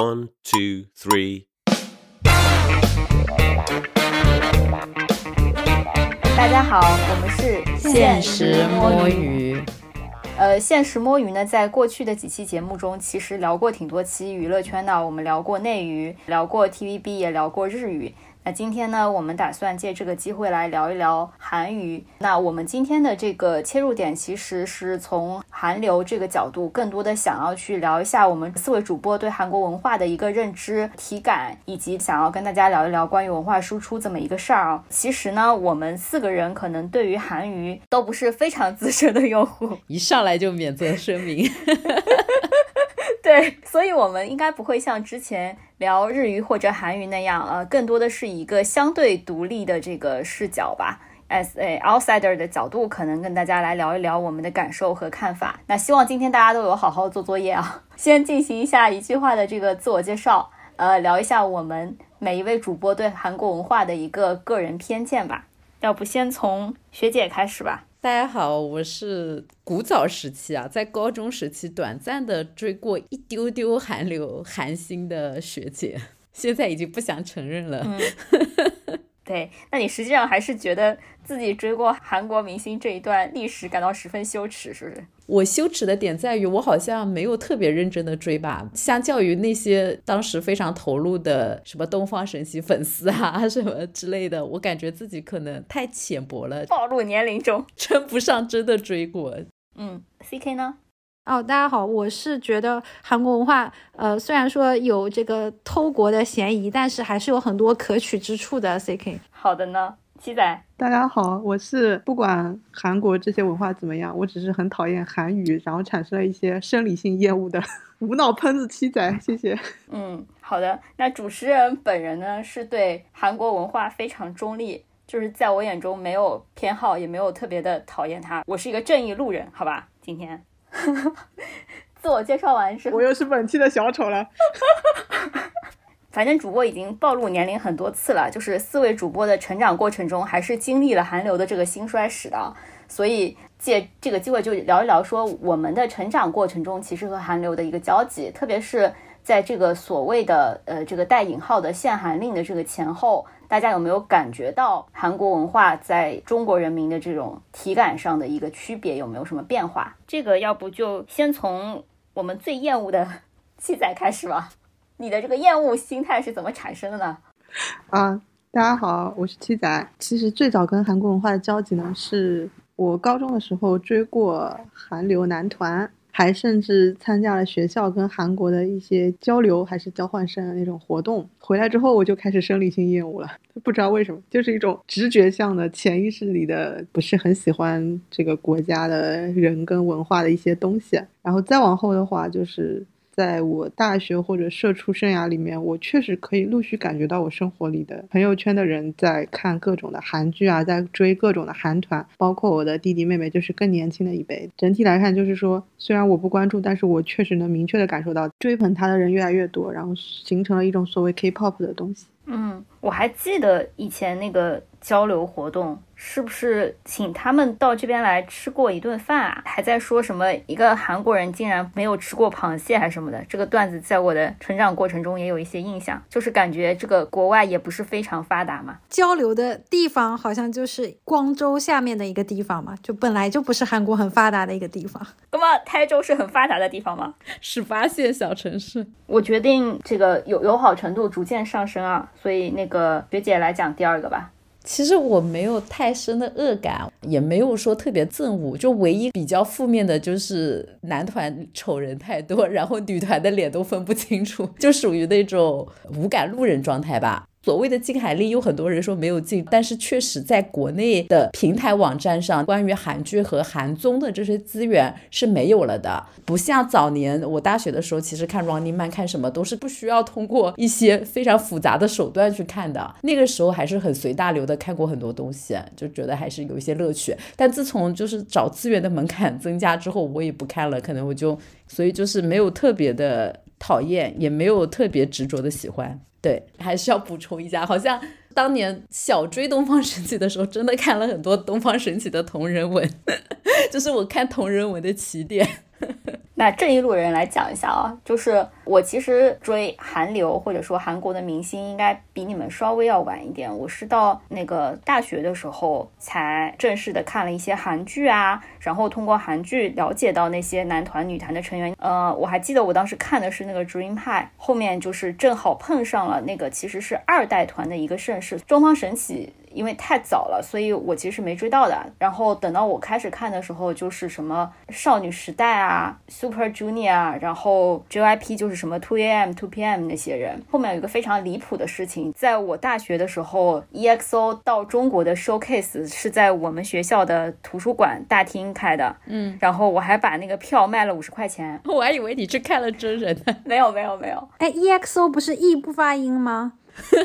One, two, three. 大家好，我们是现实摸鱼。呃，现实摸鱼呢，在过去的几期节目中，其实聊过挺多期娱乐圈的。我们聊过内娱，聊过 TVB，也聊过日语。那今天呢，我们打算借这个机会来聊一聊韩娱。那我们今天的这个切入点，其实是从韩流这个角度，更多的想要去聊一下我们四位主播对韩国文化的一个认知、体感，以及想要跟大家聊一聊关于文化输出这么一个事儿啊。其实呢，我们四个人可能对于韩娱都不是非常资深的用户，一上来就免责声明。对，所以我们应该不会像之前聊日语或者韩语那样，呃，更多的是一个相对独立的这个视角吧，as a outsider 的角度，可能跟大家来聊一聊我们的感受和看法。那希望今天大家都有好好做作业啊，先进行一下一句话的这个自我介绍，呃，聊一下我们每一位主播对韩国文化的一个个人偏见吧。要不先从学姐开始吧。大家好，我是古早时期啊，在高中时期短暂的追过一丢丢韩流韩星的学姐，现在已经不想承认了。对，那你实际上还是觉得自己追过韩国明星这一段历史感到十分羞耻，是不是？我羞耻的点在于，我好像没有特别认真的追吧。相较于那些当时非常投入的什么东方神起粉丝啊 什么之类的，我感觉自己可能太浅薄了，暴露年龄中称不上真的追过。嗯，C K 呢？哦，大家好，我是觉得韩国文化，呃，虽然说有这个偷国的嫌疑，但是还是有很多可取之处的。C K，好的呢。七仔，大家好，我是不管韩国这些文化怎么样，我只是很讨厌韩语，然后产生了一些生理性厌恶的 无脑喷子七仔，谢谢。嗯，好的，那主持人本人呢是对韩国文化非常中立，就是在我眼中没有偏好，也没有特别的讨厌他，我是一个正义路人，好吧？今天 自我介绍完之后，我又是本期的小丑了。反正主播已经暴露年龄很多次了，就是四位主播的成长过程中，还是经历了韩流的这个兴衰史的，所以借这个机会就聊一聊，说我们的成长过程中其实和韩流的一个交集，特别是在这个所谓的呃这个带引号的限韩令的这个前后，大家有没有感觉到韩国文化在中国人民的这种体感上的一个区别，有没有什么变化？这个要不就先从我们最厌恶的 记载开始吧。你的这个厌恶心态是怎么产生的呢？啊，大家好，我是七仔。其实最早跟韩国文化的交集呢，是我高中的时候追过韩流男团，还甚至参加了学校跟韩国的一些交流还是交换生的那种活动。回来之后，我就开始生理性厌恶了，不知道为什么，就是一种直觉向的潜意识里的不是很喜欢这个国家的人跟文化的一些东西。然后再往后的话，就是。在我大学或者社畜生涯里面，我确实可以陆续感觉到我生活里的朋友圈的人在看各种的韩剧啊，在追各种的韩团，包括我的弟弟妹妹，就是更年轻的一辈。整体来看，就是说，虽然我不关注，但是我确实能明确的感受到追捧他的人越来越多，然后形成了一种所谓 K-pop 的东西。嗯，我还记得以前那个交流活动。是不是请他们到这边来吃过一顿饭啊？还在说什么一个韩国人竟然没有吃过螃蟹还是什么的？这个段子在我的成长过程中也有一些印象，就是感觉这个国外也不是非常发达嘛。交流的地方好像就是光州下面的一个地方嘛，就本来就不是韩国很发达的一个地方。那么台州是很发达的地方吗？十八线小城市。我决定这个友友好程度逐渐上升啊，所以那个学姐来讲第二个吧。其实我没有太深的恶感，也没有说特别憎恶，就唯一比较负面的就是男团丑人太多，然后女团的脸都分不清楚，就属于那种无感路人状态吧。所谓的禁海令，有很多人说没有禁，但是确实在国内的平台网站上，关于韩剧和韩综的这些资源是没有了的。不像早年我大学的时候，其实看 Running Man 看什么都是不需要通过一些非常复杂的手段去看的。那个时候还是很随大流的，看过很多东西，就觉得还是有一些乐趣。但自从就是找资源的门槛增加之后，我也不看了，可能我就所以就是没有特别的讨厌，也没有特别执着的喜欢。对，还是要补充一下，好像当年小追东方神起的时候，真的看了很多东方神起的同人文，就是我看同人文的起点。那这一路人来讲一下啊，就是我其实追韩流或者说韩国的明星，应该比你们稍微要晚一点。我是到那个大学的时候才正式的看了一些韩剧啊，然后通过韩剧了解到那些男团、女团的成员。呃，我还记得我当时看的是那个 Dream High，后面就是正好碰上了那个其实是二代团的一个盛世，东方神起。因为太早了，所以我其实没追到的。然后等到我开始看的时候，就是什么少女时代啊、Super Junior，然后 JYP 就是什么 Two AM、Two PM 那些人。后面有一个非常离谱的事情，在我大学的时候，EXO 到中国的 showcase 是在我们学校的图书馆大厅开的。嗯，然后我还把那个票卖了五十块钱。我还以为你去看了真人呢。没有没有没有。哎，EXO 不是 E 不发音吗？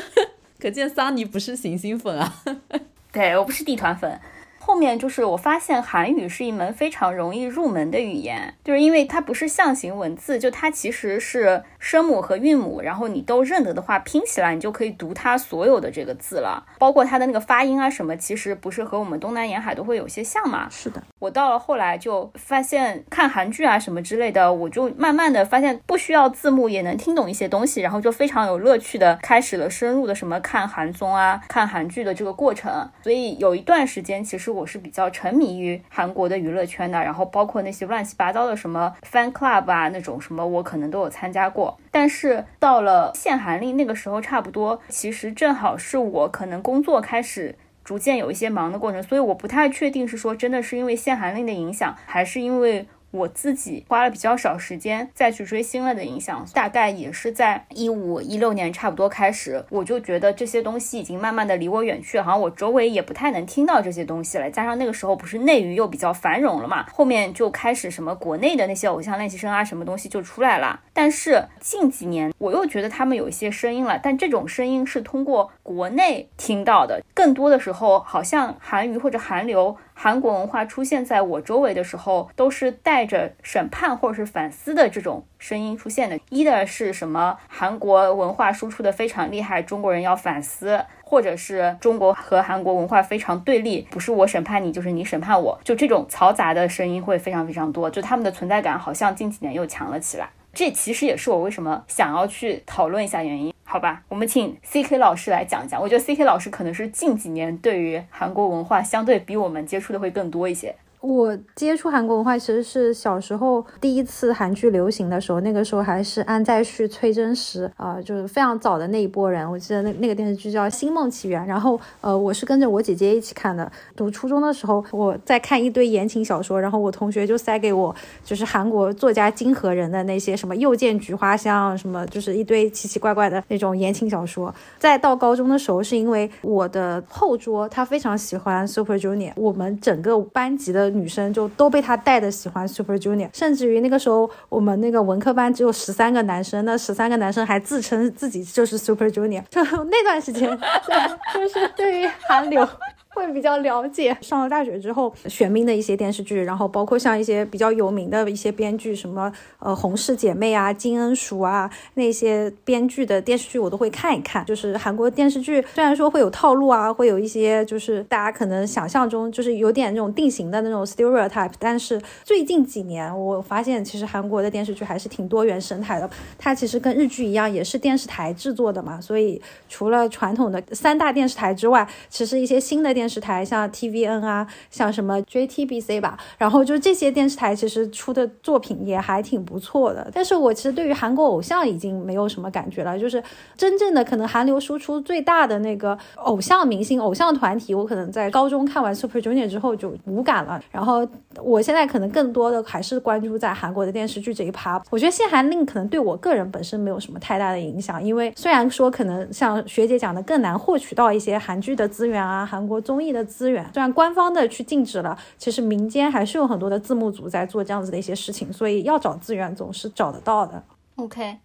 可见桑尼不是行星粉啊，对我不是地团粉。后面就是我发现韩语是一门非常容易入门的语言，就是因为它不是象形文字，就它其实是声母和韵母，然后你都认得的话，拼起来你就可以读它所有的这个字了，包括它的那个发音啊什么，其实不是和我们东南沿海都会有些像嘛？是的，我到了后来就发现看韩剧啊什么之类的，我就慢慢的发现不需要字幕也能听懂一些东西，然后就非常有乐趣的开始了深入的什么看韩综啊、看韩剧的这个过程。所以有一段时间，其实我是比较沉迷于韩国的娱乐圈的，然后包括那些乱七八糟的什么 fan club 啊那种什么，我可能都有参加过。但是到了限韩令那个时候，差不多其实正好是我可能工作开始逐渐有一些忙的过程，所以我不太确定是说真的是因为限韩令的影响，还是因为。我自己花了比较少时间再去追星了的影响，大概也是在一五一六年差不多开始，我就觉得这些东西已经慢慢的离我远去，好像我周围也不太能听到这些东西了。加上那个时候不是内娱又比较繁荣了嘛，后面就开始什么国内的那些偶像练习生啊，什么东西就出来了。但是近几年我又觉得他们有一些声音了，但这种声音是通过国内听到的，更多的时候好像韩娱或者韩流。韩国文化出现在我周围的时候，都是带着审判或者是反思的这种声音出现的。一的是什么？韩国文化输出的非常厉害，中国人要反思，或者是中国和韩国文化非常对立，不是我审判你，就是你审判我，就这种嘈杂的声音会非常非常多，就他们的存在感好像近几年又强了起来。这其实也是我为什么想要去讨论一下原因。好吧，我们请 C K 老师来讲讲。我觉得 C K 老师可能是近几年对于韩国文化相对比我们接触的会更多一些。我接触韩国文化其实是小时候第一次韩剧流行的时候，那个时候还是安在旭、崔真实啊，就是非常早的那一波人。我记得那那个电视剧叫《星梦奇缘》，然后呃，我是跟着我姐姐一起看的。读初中的时候，我在看一堆言情小说，然后我同学就塞给我就是韩国作家金河人的那些什么《又见菊花香》什么，就是一堆奇奇怪怪的那种言情小说。再到高中的时候，是因为我的后桌他非常喜欢 Super Junior，我们整个班级的。女生就都被他带的喜欢 Super Junior，甚至于那个时候我们那个文科班只有十三个男生，那十三个男生还自称自己就是 Super Junior，就 那段时间 就是对于韩流。会比较了解。上了大学之后，玄彬的一些电视剧，然后包括像一些比较有名的一些编剧，什么呃《洪氏姐妹》啊、《金恩淑》啊那些编剧的电视剧，我都会看一看。就是韩国电视剧，虽然说会有套路啊，会有一些就是大家可能想象中就是有点那种定型的那种 stereotype，但是最近几年我发现，其实韩国的电视剧还是挺多元生态的。它其实跟日剧一样，也是电视台制作的嘛，所以除了传统的三大电视台之外，其实一些新的电电视台像 TVN 啊，像什么 JTBC 吧，然后就这些电视台其实出的作品也还挺不错的。但是我其实对于韩国偶像已经没有什么感觉了，就是真正的可能韩流输出最大的那个偶像明星、偶像团体，我可能在高中看完 Super Junior 之后就无感了。然后我现在可能更多的还是关注在韩国的电视剧这一趴。我觉得限韩令可能对我个人本身没有什么太大的影响，因为虽然说可能像学姐讲的更难获取到一些韩剧的资源啊，韩国综公益的资源虽然官方的去禁止了，其实民间还是有很多的字幕组在做这样子的一些事情，所以要找资源总是找得到的。OK，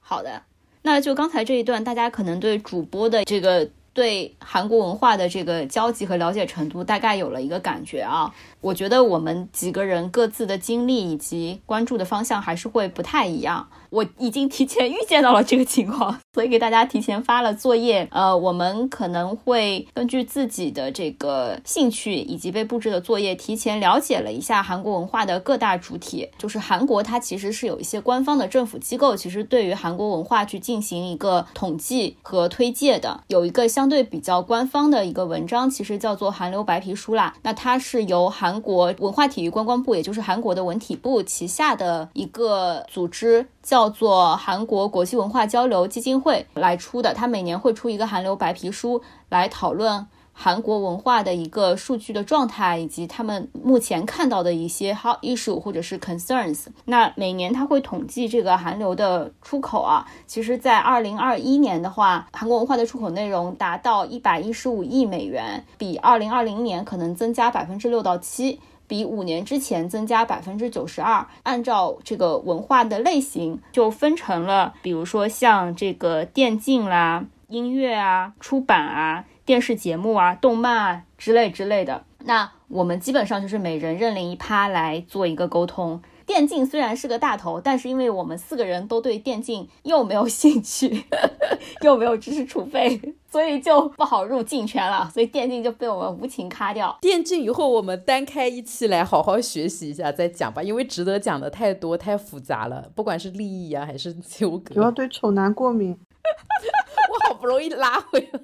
好的，那就刚才这一段，大家可能对主播的这个。对韩国文化的这个交集和了解程度大概有了一个感觉啊。我觉得我们几个人各自的经历以及关注的方向还是会不太一样。我已经提前 预见到了这个情况，所以给大家提前发了作业。呃，我们可能会根据自己的这个兴趣以及被布置的作业，提前了解了一下韩国文化的各大主体。就是韩国，它其实是有一些官方的政府机构，其实对于韩国文化去进行一个统计和推介的。有一个相对比较官方的一个文章，其实叫做《韩流白皮书》啦。那它是由韩国文化体育观光部，也就是韩国的文体部旗下的一个组织。叫做韩国国际文化交流基金会来出的，它每年会出一个韩流白皮书，来讨论韩国文化的一个数据的状态，以及他们目前看到的一些 hot issue 或者是 concerns。那每年它会统计这个韩流的出口啊，其实，在二零二一年的话，韩国文化的出口内容达到一百一十五亿美元，比二零二零年可能增加百分之六到七。比五年之前增加百分之九十二。按照这个文化的类型，就分成了，比如说像这个电竞啦、音乐啊、出版啊、电视节目啊、动漫啊之类之类的。那我们基本上就是每人认领一趴来做一个沟通。电竞虽然是个大头，但是因为我们四个人都对电竞又没有兴趣，又没有知识储备，所以就不好入竞圈了。所以电竞就被我们无情卡掉。电竞以后我们单开一期来好好学习一下再讲吧，因为值得讲的太多太复杂了，不管是利益啊还是纠葛。主要对丑男过敏，我好不容易拉回来。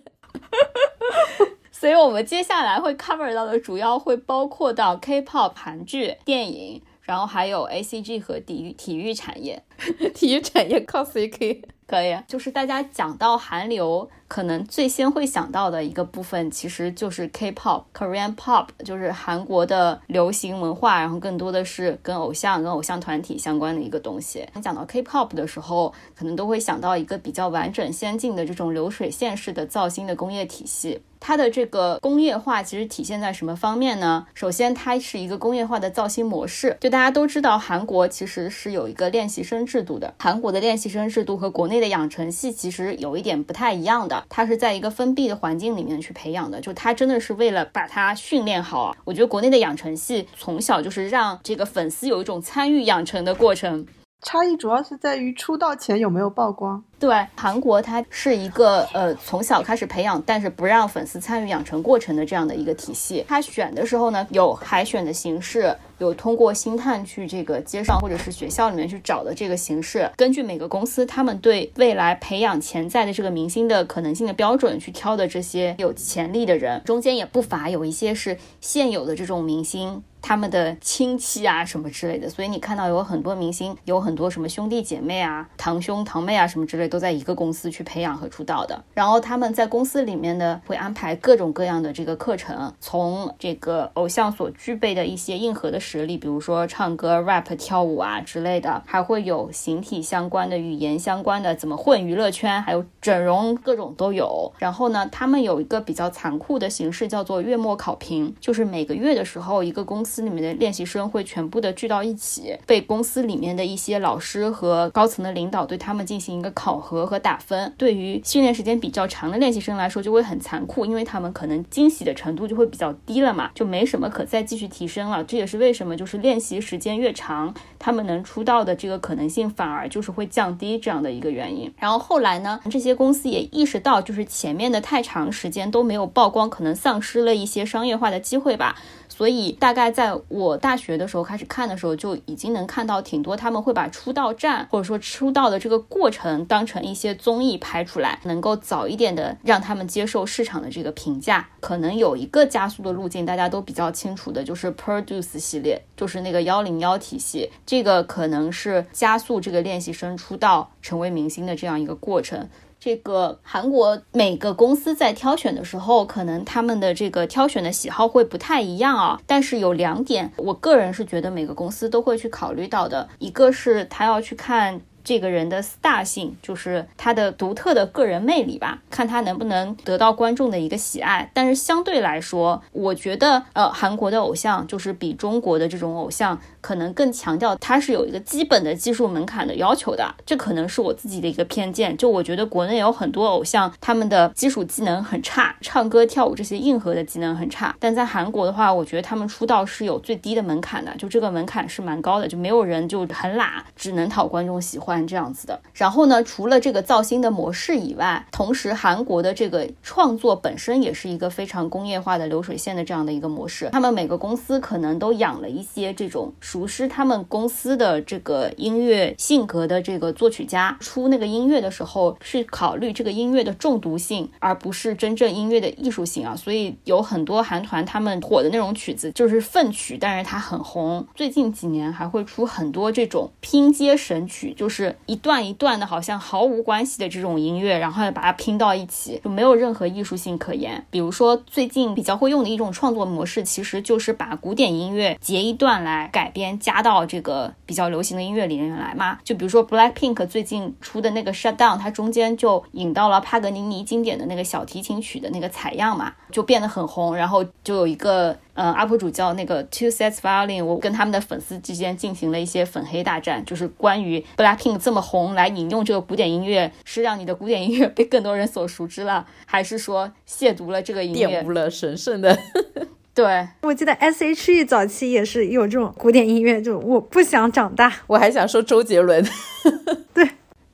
所以我们接下来会 cover 到的主要会包括到 K-pop、韩剧、电影。然后还有 A C G 和体育体育产业，体育产业 cos 可以可以，就是大家讲到韩流，可能最先会想到的一个部分，其实就是 K-pop、Korean pop，就是韩国的流行文化，然后更多的是跟偶像、跟偶像团体相关的一个东西。讲到 K-pop 的时候，可能都会想到一个比较完整、先进的这种流水线式的造星的工业体系。它的这个工业化其实体现在什么方面呢？首先，它是一个工业化的造星模式。就大家都知道，韩国其实是有一个练习生制度的。韩国的练习生制度和国内的养成系其实有一点不太一样的，它是在一个封闭的环境里面去培养的。就它真的是为了把它训练好。我觉得国内的养成系从小就是让这个粉丝有一种参与养成的过程。差异主要是在于出道前有没有曝光。对，韩国它是一个呃从小开始培养，但是不让粉丝参与养成过程的这样的一个体系。他选的时候呢，有海选的形式，有通过星探去这个街上或者是学校里面去找的这个形式。根据每个公司他们对未来培养潜在的这个明星的可能性的标准去挑的这些有潜力的人，中间也不乏有一些是现有的这种明星。他们的亲戚啊，什么之类的，所以你看到有很多明星，有很多什么兄弟姐妹啊、堂兄堂妹啊，什么之类，都在一个公司去培养和出道的。然后他们在公司里面呢，会安排各种各样的这个课程，从这个偶像所具备的一些硬核的实力，比如说唱歌、rap、跳舞啊之类的，还会有形体相关的、语言相关的，怎么混娱乐圈，还有整容，各种都有。然后呢，他们有一个比较残酷的形式，叫做月末考评，就是每个月的时候，一个公司。里面的练习生会全部的聚到一起，被公司里面的一些老师和高层的领导对他们进行一个考核和打分。对于训练时间比较长的练习生来说，就会很残酷，因为他们可能惊喜的程度就会比较低了嘛，就没什么可再继续提升了。这也是为什么就是练习时间越长，他们能出道的这个可能性反而就是会降低这样的一个原因。然后后来呢，这些公司也意识到，就是前面的太长时间都没有曝光，可能丧失了一些商业化的机会吧。所以，大概在我大学的时候开始看的时候，就已经能看到挺多他们会把出道战或者说出道的这个过程当成一些综艺拍出来，能够早一点的让他们接受市场的这个评价。可能有一个加速的路径，大家都比较清楚的，就是 Produce 系列，就是那个幺零幺体系，这个可能是加速这个练习生出道成为明星的这样一个过程。这个韩国每个公司在挑选的时候，可能他们的这个挑选的喜好会不太一样啊。但是有两点，我个人是觉得每个公司都会去考虑到的，一个是他要去看这个人的 star 性，就是他的独特的个人魅力吧，看他能不能得到观众的一个喜爱。但是相对来说，我觉得呃，韩国的偶像就是比中国的这种偶像可能更强调他是有一个基本的技术门槛的要求的，这可能是我自己的一个偏见。就我觉得国内有很多偶像，他们的基础技能很差，唱歌跳舞这些硬核的技能很差。但在韩国的话，我觉得他们出道是有最低的门槛的，就这个门槛是蛮高的，就没有人就很懒，只能讨观众喜欢这样子的。然后呢，除了这个造星的模式以外，同时韩国的这个创作本身也是一个非常工业化的流水线的这样的一个模式。他们每个公司可能都养了一些这种熟悉他们公司的这个音乐性格的这个作曲家，出那个音乐的时候是考虑这个音乐的中毒性，而不是真正音乐的艺术性啊。所以有很多韩团他们火的那种曲子就是粪曲，但是它很红。最近几年还会出很多这种拼接神曲，就是一段一段的，好像毫无关系的这种音乐，然后把它拼到一起，就没有任何艺术性可言。比如说最近比较会用的一种创作模式，其实就是把古典音乐截一段来改编，加到这个比较流行的音乐里面来嘛。就比如说 Blackpink 最近出的那个 Shutdown，它中间就引到了帕格尼尼经典的那个小提琴曲的那个采样嘛，就变得很红。然后就有一个呃 UP 主叫那个 Two Sets Violin，我跟他们的粉丝之间进行了一些粉黑大战，就是关于 Blackpink 这么红来引用这个古典音乐，是让你的古典音乐被更多人所熟知了，还是说亵渎了这个音乐？玷污了神圣的。对，我记得 S.H.E 早期也是有这种古典音乐，就我不想长大。我还想说周杰伦。对。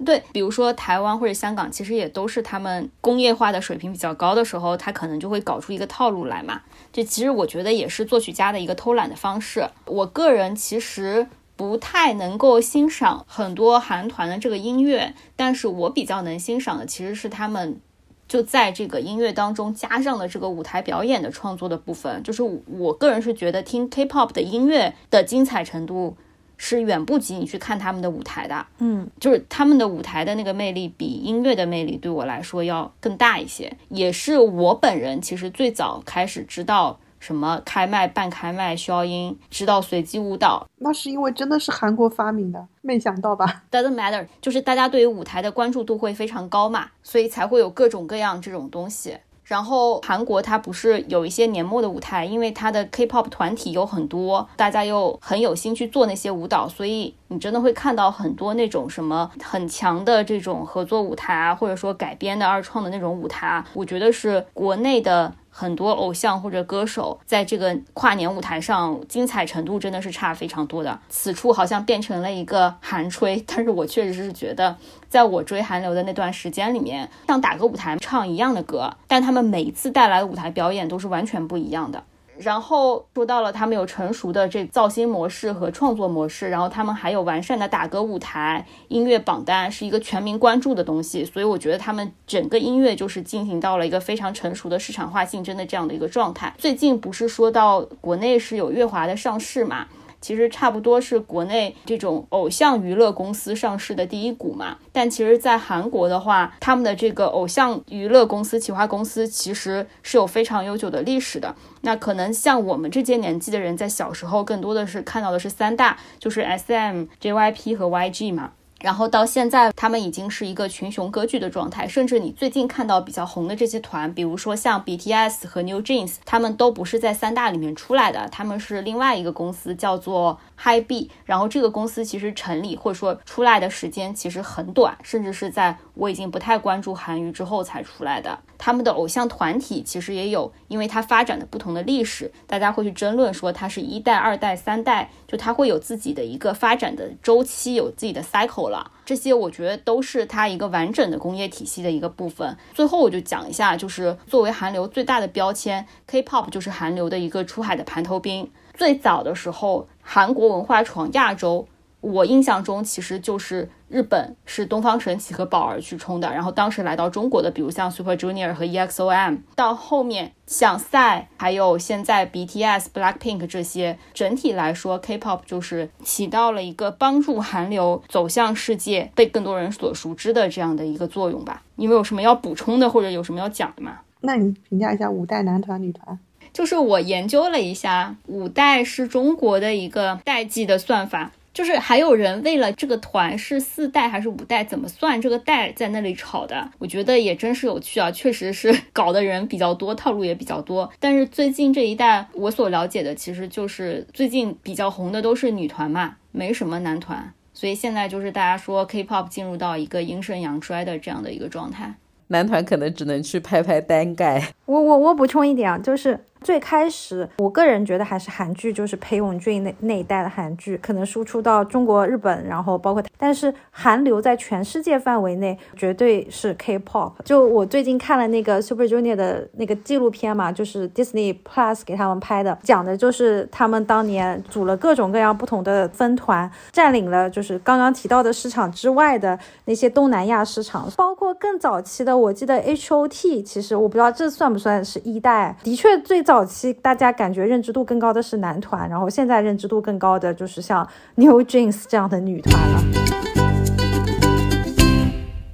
对，比如说台湾或者香港，其实也都是他们工业化的水平比较高的时候，他可能就会搞出一个套路来嘛。这其实我觉得也是作曲家的一个偷懒的方式。我个人其实不太能够欣赏很多韩团的这个音乐，但是我比较能欣赏的其实是他们就在这个音乐当中加上了这个舞台表演的创作的部分。就是我个人是觉得听 K-pop 的音乐的精彩程度。是远不及你去看他们的舞台的，嗯，就是他们的舞台的那个魅力比音乐的魅力对我来说要更大一些，也是我本人其实最早开始知道什么开麦、半开麦、消音，知道随机舞蹈，那是因为真的是韩国发明的，没想到吧？Doesn't matter，就是大家对于舞台的关注度会非常高嘛，所以才会有各种各样这种东西。然后韩国它不是有一些年末的舞台，因为它的 K-pop 团体有很多，大家又很有心去做那些舞蹈，所以你真的会看到很多那种什么很强的这种合作舞台啊，或者说改编的二创的那种舞台啊，我觉得是国内的。很多偶像或者歌手在这个跨年舞台上精彩程度真的是差非常多的。此处好像变成了一个韩吹，但是我确实是觉得，在我追韩流的那段时间里面，像打歌舞台唱一样的歌，但他们每一次带来的舞台表演都是完全不一样的。然后说到了他们有成熟的这造星模式和创作模式，然后他们还有完善的打歌舞台、音乐榜单，是一个全民关注的东西。所以我觉得他们整个音乐就是进行到了一个非常成熟的市场化竞争的这样的一个状态。最近不是说到国内是有乐华的上市嘛？其实差不多是国内这种偶像娱乐公司上市的第一股嘛，但其实，在韩国的话，他们的这个偶像娱乐公司、企划公司其实是有非常悠久的历史的。那可能像我们这些年纪的人，在小时候更多的是看到的是三大，就是 S M、J Y P 和 Y G 嘛。然后到现在，他们已经是一个群雄割据的状态。甚至你最近看到比较红的这些团，比如说像 BTS 和 New Jeans，他们都不是在三大里面出来的，他们是另外一个公司，叫做 Hi B。然后这个公司其实成立或者说出来的时间其实很短，甚至是在我已经不太关注韩娱之后才出来的。他们的偶像团体其实也有，因为它发展的不同的历史，大家会去争论说它是一代、二代、三代，就它会有自己的一个发展的周期，有自己的 cycle 了。这些我觉得都是它一个完整的工业体系的一个部分。最后我就讲一下，就是作为韩流最大的标签，K-pop 就是韩流的一个出海的盘头兵。最早的时候，韩国文化闯亚洲。我印象中，其实就是日本是东方神起和宝儿去冲的，然后当时来到中国的，比如像 Super Junior 和 EXO-M，到后面像 Psy，还有现在 BTS、Blackpink 这些，整体来说，K-pop 就是起到了一个帮助韩流走向世界、被更多人所熟知的这样的一个作用吧。你们有什么要补充的，或者有什么要讲的吗？那你评价一下五代男团、女团。就是我研究了一下，五代是中国的一个代际的算法。就是还有人为了这个团是四代还是五代，怎么算这个代，在那里吵的，我觉得也真是有趣啊，确实是搞的人比较多，套路也比较多。但是最近这一代，我所了解的其实就是最近比较红的都是女团嘛，没什么男团，所以现在就是大家说 K-pop 进入到一个阴盛阳衰的这样的一个状态，男团可能只能去拍拍单盖。我我我补充一点啊，就是。最开始，我个人觉得还是韩剧，就是裴勇俊那那一代的韩剧，可能输出到中国、日本，然后包括，但是韩流在全世界范围内绝对是 K-pop。就我最近看了那个 Super Junior 的那个纪录片嘛，就是 Disney Plus 给他们拍的，讲的就是他们当年组了各种各样不同的分团，占领了就是刚刚提到的市场之外的那些东南亚市场，包括更早期的，我记得 H.O.T，其实我不知道这算不算是一代，的确最。期大家感觉认知度更高的是男团，然后现在认知度更高的就是像 New Jeans 这样的女团了。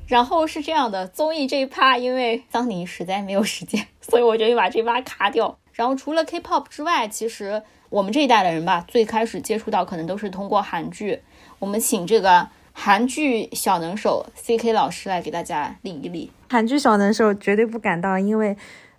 然后是这样的，综艺这一趴，因为桑尼实在没有时间，所以我决定把这一趴卡掉。然后除了 K-pop 之外，其实我们这一代的人吧，最开始接触到可能都是通过韩剧。我们请这个韩剧小能手 C.K 老师来给大家理一理。韩剧小能手绝对不敢当，因为。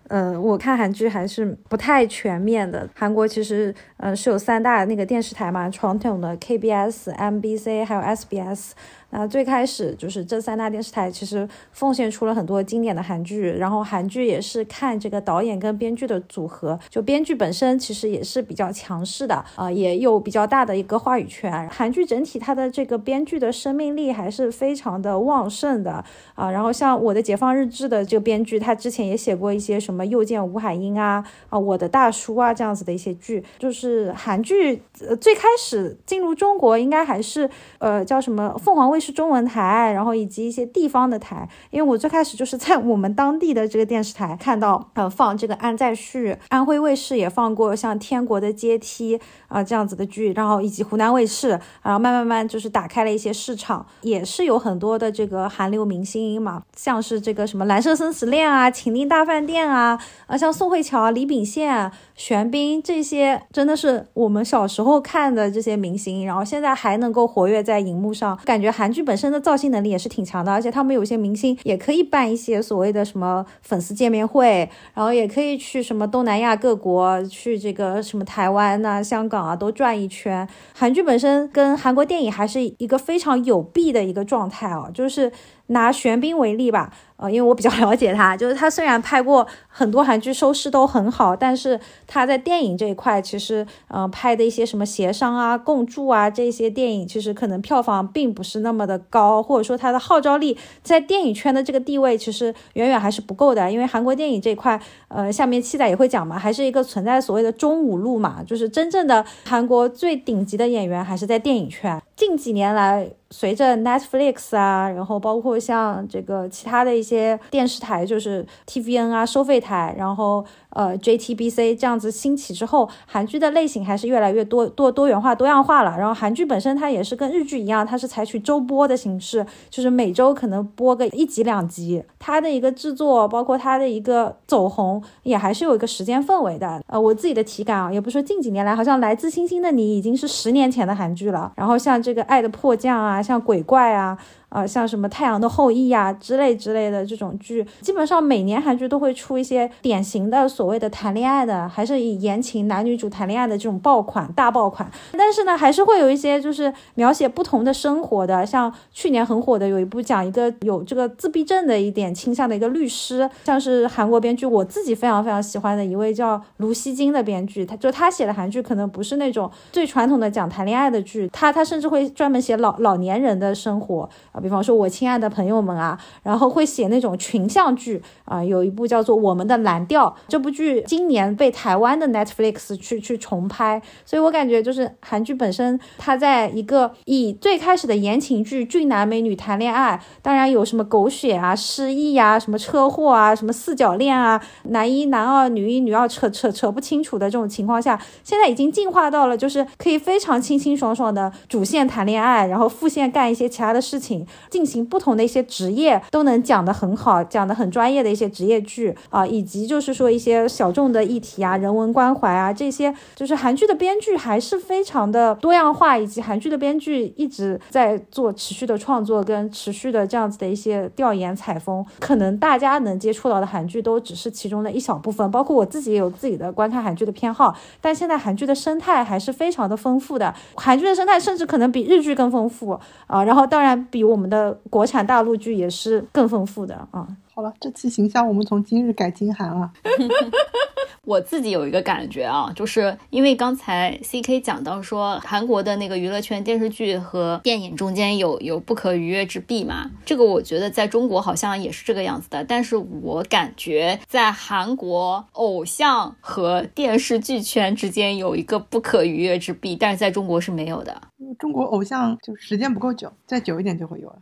嗯，我看韩剧还是不太全面的。韩国其实，嗯，是有三大那个电视台嘛，传统的 KBS、MBC 还有 SBS。那最开始就是这三大电视台其实奉献出了很多经典的韩剧，然后韩剧也是看这个导演跟编剧的组合，就编剧本身其实也是比较强势的啊，也有比较大的一个话语权。韩剧整体它的这个编剧的生命力还是非常的旺盛的啊。然后像我的解放日志的这个编剧，他之前也写过一些什么又见吴海英啊啊，我的大叔啊这样子的一些剧，就是韩剧呃最开始进入中国应该还是呃叫什么凤凰卫。是中文台，然后以及一些地方的台，因为我最开始就是在我们当地的这个电视台看到，呃，放这个安在旭，安徽卫视也放过像《天国的阶梯》啊这样子的剧，然后以及湖南卫视，然后慢慢慢就是打开了一些市场，也是有很多的这个韩流明星嘛，像是这个什么《蓝色生死恋》啊，《情定大饭店》啊，啊，像宋慧乔、李秉宪、玄彬这些，真的是我们小时候看的这些明星，然后现在还能够活跃在荧幕上，感觉还韩。剧本身的造星能力也是挺强的，而且他们有些明星也可以办一些所谓的什么粉丝见面会，然后也可以去什么东南亚各国，去这个什么台湾呐、香港啊都转一圈。韩剧本身跟韩国电影还是一个非常有弊的一个状态啊，就是拿玄彬为例吧。呃，因为我比较 了解他，就是他虽然拍过很多韩剧，收视都很好，但是他在电影这一块，其实，呃，拍的一些什么协商啊、共筑啊这些电影，其实可能票房并不是那么的高，或者说他的号召力在电影圈的这个地位，其实远远还是不够的。因为韩国电影这一块，呃，下面七仔也会讲嘛，还是一个存在所谓的中五路嘛，就是真正的韩国最顶级的演员还是在电影圈。近几年来，随着 Netflix 啊，然后包括像这个其他的一些电视台，就是 TVN 啊收费台，然后。呃，JTBC 这样子兴起之后，韩剧的类型还是越来越多多多元化、多样化了。然后韩剧本身它也是跟日剧一样，它是采取周播的形式，就是每周可能播个一集两集。它的一个制作，包括它的一个走红，也还是有一个时间氛围的。呃，我自己的体感啊，也不说近几年来，好像《来自星星的你》已经是十年前的韩剧了。然后像这个《爱的迫降》啊，像《鬼怪》啊。啊，像什么《太阳的后裔》呀之类之类的这种剧，基本上每年韩剧都会出一些典型的所谓的谈恋爱的，还是以言情男女主谈恋爱的这种爆款大爆款。但是呢，还是会有一些就是描写不同的生活的，像去年很火的有一部讲一个有这个自闭症的一点倾向的一个律师，像是韩国编剧我自己非常非常喜欢的一位叫卢锡金的编剧，他就他写的韩剧可能不是那种最传统的讲谈恋爱的剧，他他甚至会专门写老老年人的生活。比方说，我亲爱的朋友们啊，然后会写那种群像剧啊，有一部叫做《我们的蓝调》这部剧，今年被台湾的 Netflix 去去重拍，所以我感觉就是韩剧本身，它在一个以最开始的言情剧，俊男美女谈恋爱，当然有什么狗血啊、失忆啊、什么车祸啊、什么四角恋啊，男一男二、女一女二扯扯扯不清楚的这种情况下，现在已经进化到了就是可以非常清清爽爽的主线谈恋爱，然后副线干一些其他的事情。进行不同的一些职业都能讲得很好，讲得很专业的一些职业剧啊，以及就是说一些小众的议题啊、人文关怀啊这些，就是韩剧的编剧还是非常的多样化，以及韩剧的编剧一直在做持续的创作跟持续的这样子的一些调研采风，可能大家能接触到的韩剧都只是其中的一小部分，包括我自己也有自己的观看韩剧的偏好，但现在韩剧的生态还是非常的丰富的，韩剧的生态甚至可能比日剧更丰富啊，然后当然比我我们的国产大陆剧也是更丰富的啊。好了，这期形象我们从今日改金韩了。我自己有一个感觉啊，就是因为刚才 C K 讲到说韩国的那个娱乐圈电视剧和电影中间有有不可逾越之壁嘛，这个我觉得在中国好像也是这个样子的，但是我感觉在韩国偶像和电视剧圈之间有一个不可逾越之壁，但是在中国是没有的。中国偶像就时间不够久，再久一点就会有了。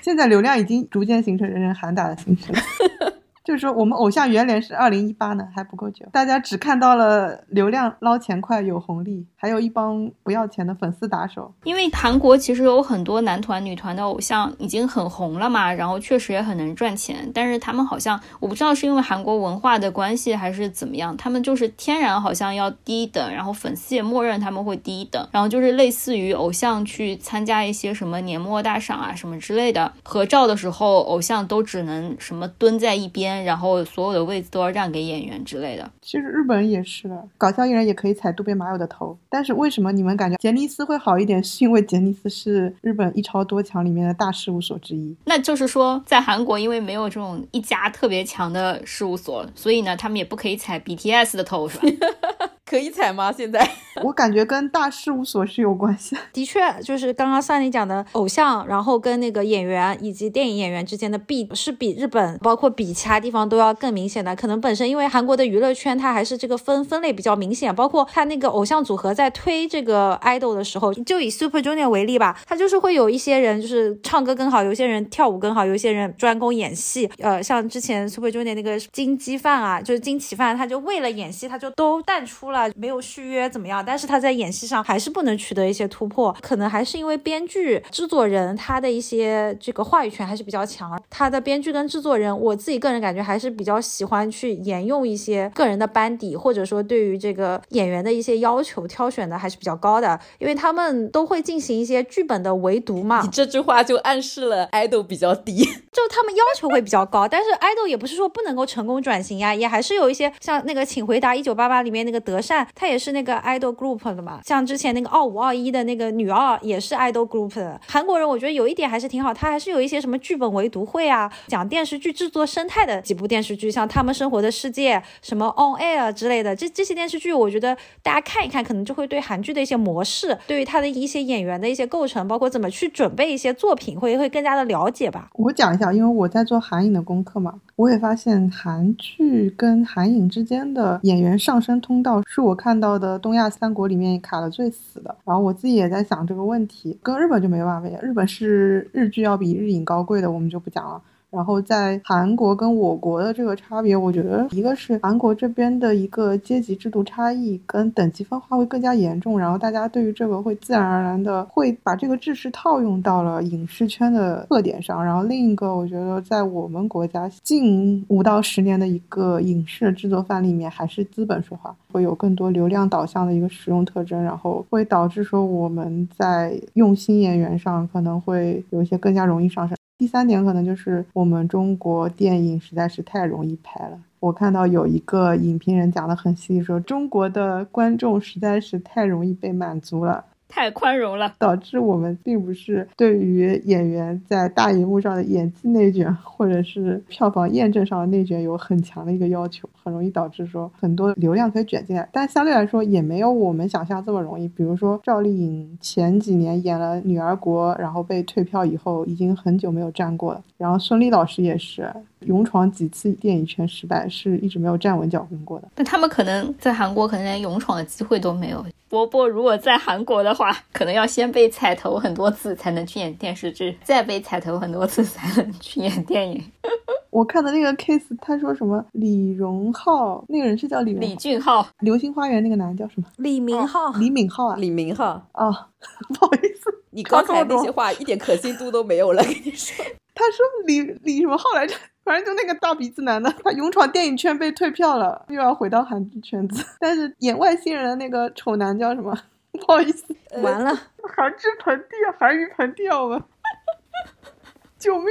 现在流量已经逐渐形成人人喊打的形式了。就是说，我们偶像元年是二零一八呢，还不够久。大家只看到了流量捞钱快有红利，还有一帮不要钱的粉丝打手。因为韩国其实有很多男团、女团的偶像已经很红了嘛，然后确实也很能赚钱。但是他们好像我不知道是因为韩国文化的关系还是怎么样，他们就是天然好像要低等，然后粉丝也默认他们会低等。然后就是类似于偶像去参加一些什么年末大赏啊什么之类的，合照的时候偶像都只能什么蹲在一边。然后所有的位置都要让给演员之类的。其实日本也是的，搞笑艺人也可以踩渡边麻友的头。但是为什么你们感觉杰尼斯会好一点？是因为杰尼斯是日本一超多强里面的大事务所之一。那就是说，在韩国因为没有这种一家特别强的事务所，所以呢，他们也不可以踩 BTS 的头，是吧？可以踩吗？现在 我感觉跟大事务所是有关系。的确，就是刚刚三里讲的偶像，然后跟那个演员以及电影演员之间的壁是比日本，包括比其他地方都要更明显的。可能本身因为韩国的娱乐圈它还是这个分分类比较明显，包括它那个偶像组合在推这个 idol 的时候，就以 Super Junior 为例吧，他就是会有一些人就是唱歌更好，有些人跳舞更好，有些人专攻演戏。呃，像之前 Super Junior 那个金基范啊，就是金启范，他就为了演戏，他就都淡出了。没有续约怎么样？但是他在演戏上还是不能取得一些突破，可能还是因为编剧、制作人他的一些这个话语权还是比较强。他的编剧跟制作人，我自己个人感觉还是比较喜欢去沿用一些个人的班底，或者说对于这个演员的一些要求挑选的还是比较高的，因为他们都会进行一些剧本的围读嘛。你这句话就暗示了 idol 比较低，就他们要求会比较高，但是 idol 也不是说不能够成功转型呀，也还是有一些像那个《请回答一九八八》里面那个德善。他也是那个 idol group 的嘛，像之前那个二五二一的那个女二也是 idol group 的。韩国人我觉得有一点还是挺好，他还是有一些什么剧本围读会啊，讲电视剧制作生态的几部电视剧，像他们生活的世界、什么 on air 之类的，这这些电视剧我觉得大家看一看，可能就会对韩剧的一些模式，对于他的一些演员的一些构成，包括怎么去准备一些作品，会会更加的了解吧。我讲一下，因为我在做韩影的功课嘛，我也发现韩剧跟韩影之间的演员上升通道是我。看到的东亚三国里面卡的最死的，然后我自己也在想这个问题，跟日本就没办法比，日本是日剧要比日影高贵的，我们就不讲了。然后在韩国跟我国的这个差别，我觉得一个是韩国这边的一个阶级制度差异跟等级分化会更加严重，然后大家对于这个会自然而然的会把这个知识套用到了影视圈的特点上。然后另一个，我觉得在我们国家近五到十年的一个影视制作范里面，还是资本说话，会有更多流量导向的一个使用特征，然后会导致说我们在用新演员上可能会有一些更加容易上升。第三点可能就是我们中国电影实在是太容易拍了。我看到有一个影评人讲的很细，说中国的观众实在是太容易被满足了。太宽容了，导致我们并不是对于演员在大荧幕上的演技内卷，或者是票房验证上的内卷有很强的一个要求，很容易导致说很多流量可以卷进来，但相对来说也没有我们想象这么容易。比如说赵丽颖前几年演了《女儿国》，然后被退票以后，已经很久没有站过了。然后孙俪老师也是。勇闯几次电影圈失败，是一直没有站稳脚跟过的。但他们可能在韩国可能连勇闯的机会都没有。波波如果在韩国的话，可能要先被踩头很多次才能去演电视剧，再被踩头很多次才能去演电影。我看的那个 case，他说什么李荣浩，那个人是叫李李俊浩，《流星花园》那个男的叫什么？李明浩，李敏镐啊，李明浩啊，不好意思。你刚才那些话一点可信度都没有了，跟你说。他说李李什么浩来着？反正就那个大鼻子男的，他勇闯电影圈被退票了，又要回到韩剧圈子。但是演外星人的那个丑男叫什么？不好意思，完了，韩剧盆地，韩语盆地我们。救命！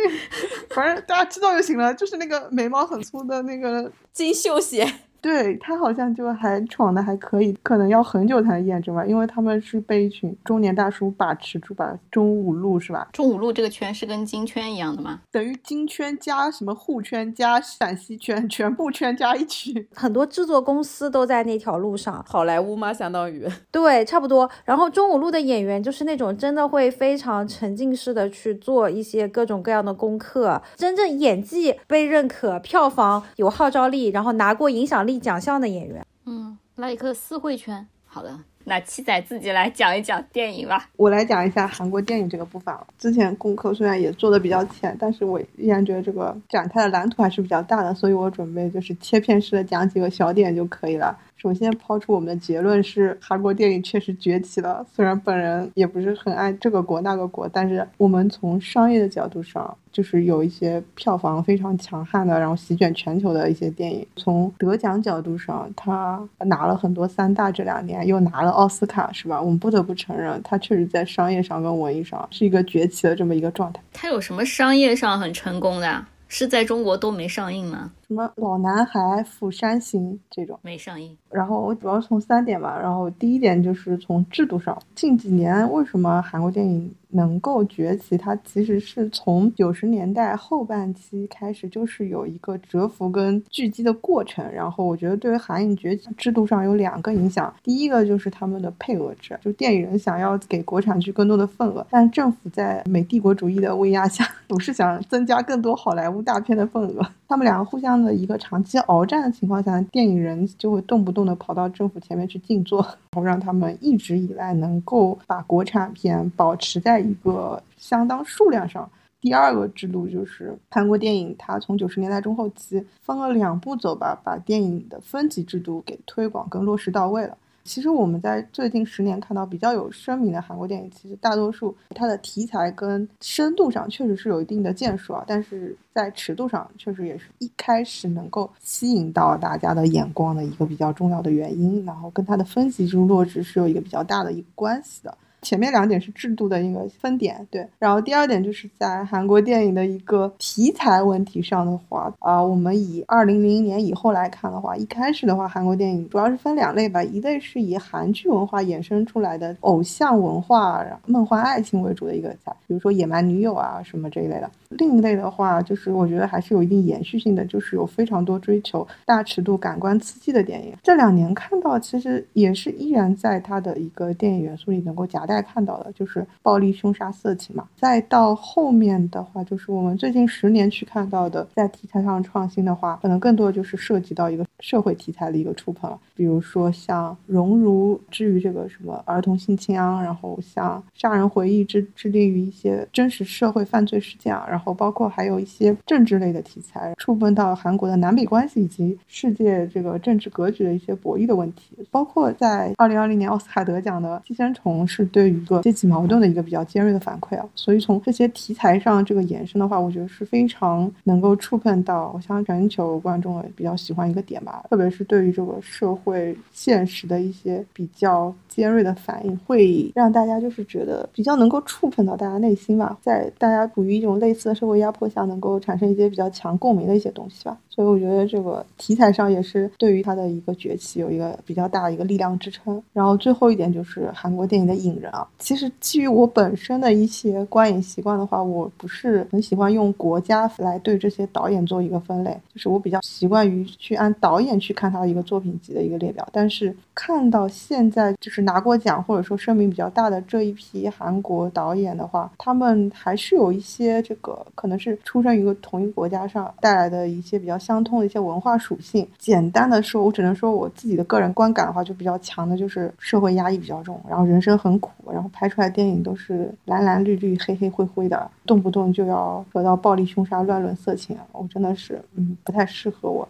反正大家知道就行了，就是那个眉毛很粗的那个金秀贤。对他好像就还闯的还可以，可能要很久才能验证吧，因为他们是被一群中年大叔把持住吧。中五路是吧？中五路这个圈是跟金圈一样的吗？等于金圈加什么沪圈加陕西圈，全部圈加一起。很多制作公司都在那条路上，好莱坞吗？相当于 对，差不多。然后中五路的演员就是那种真的会非常沉浸式的去做一些各种各样的功课，真正演技被认可，票房有号召力，然后拿过影响力。奖项的演员，嗯，来一个四会圈。好的，那七仔自己来讲一讲电影吧。我来讲一下韩国电影这个部分。之前功课虽然也做的比较浅，但是我依然觉得这个展开的蓝图还是比较大的，所以我准备就是切片式的讲几个小点就可以了。首先抛出我们的结论是，韩国电影确实崛起了。虽然本人也不是很爱这个国那个国，但是我们从商业的角度上，就是有一些票房非常强悍的，然后席卷全球的一些电影。从得奖角度上，他拿了很多三大，这两年又拿了奥斯卡，是吧？我们不得不承认，他确实在商业上跟文艺上是一个崛起的这么一个状态。他有什么商业上很成功的？是在中国都没上映吗？什么老男孩、釜山行这种没上映。然后我主要从三点吧。然后第一点就是从制度上，近几年为什么韩国电影能够崛起？它其实是从九十年代后半期开始，就是有一个蛰伏跟聚集的过程。然后我觉得对于韩影崛起制度上有两个影响。第一个就是他们的配额制，就电影人想要给国产剧更多的份额，但政府在美帝国主义的威压下，总是想增加更多好莱坞大片的份额。他们两个互相的一个长期鏖战的情况下，电影人就会动不动的跑到政府前面去静坐，然后让他们一直以来能够把国产片保持在一个相当数量上。第二个制度就是韩国电影，它从九十年代中后期分了两步走吧，把电影的分级制度给推广跟落实到位了。其实我们在最近十年看到比较有声名的韩国电影，其实大多数它的题材跟深度上确实是有一定的建树啊，但是在尺度上确实也是一开始能够吸引到大家的眼光的一个比较重要的原因，然后跟它的分级制度落实是有一个比较大的一个关系的。前面两点是制度的一个分点，对。然后第二点就是在韩国电影的一个题材问题上的话，啊，我们以二零零零年以后来看的话，一开始的话，韩国电影主要是分两类吧，一类是以韩剧文化衍生出来的偶像文化、梦幻爱情为主的一个，比如说《野蛮女友》啊什么这一类的。另一类的话，就是我觉得还是有一定延续性的，就是有非常多追求大尺度、感官刺激的电影。这两年看到，其实也是依然在它的一个电影元素里能够夹带看到的，就是暴力、凶杀、色情嘛。再到后面的话，就是我们最近十年去看到的，在题材上创新的话，可能更多的就是涉及到一个社会题材的一个触碰了。比如说像《熔炉》之于这个什么儿童性侵啊，然后像《杀人回忆》之致力于一些真实社会犯罪事件啊，然后。然后包括还有一些政治类的题材，触碰到韩国的南北关系以及世界这个政治格局的一些博弈的问题。包括在二零二零年奥斯卡得奖的《寄生虫》是对于一个阶级矛盾的一个比较尖锐的反馈啊。所以从这些题材上这个延伸的话，我觉得是非常能够触碰到，我想全球观众也比较喜欢一个点吧。特别是对于这个社会现实的一些比较尖锐的反应，会让大家就是觉得比较能够触碰到大家内心吧，在大家处于一种类似的。社会压迫下，能够产生一些比较强共鸣的一些东西吧。所以我觉得这个题材上也是对于他的一个崛起有一个比较大的一个力量支撑。然后最后一点就是韩国电影的引人啊，其实基于我本身的一些观影习惯的话，我不是很喜欢用国家来对这些导演做一个分类，就是我比较习惯于去按导演去看他的一个作品集的一个列表。但是看到现在就是拿过奖或者说声名比较大的这一批韩国导演的话，他们还是有一些这个。可能是出生于一个同一个国家上带来的一些比较相通的一些文化属性。简单的说，我只能说我自己的个人观感的话，就比较强的就是社会压抑比较重，然后人生很苦，然后拍出来电影都是蓝蓝绿绿、黑黑灰灰的，动不动就要得到暴力、凶杀、乱伦、色情，我真的是嗯不太适合我，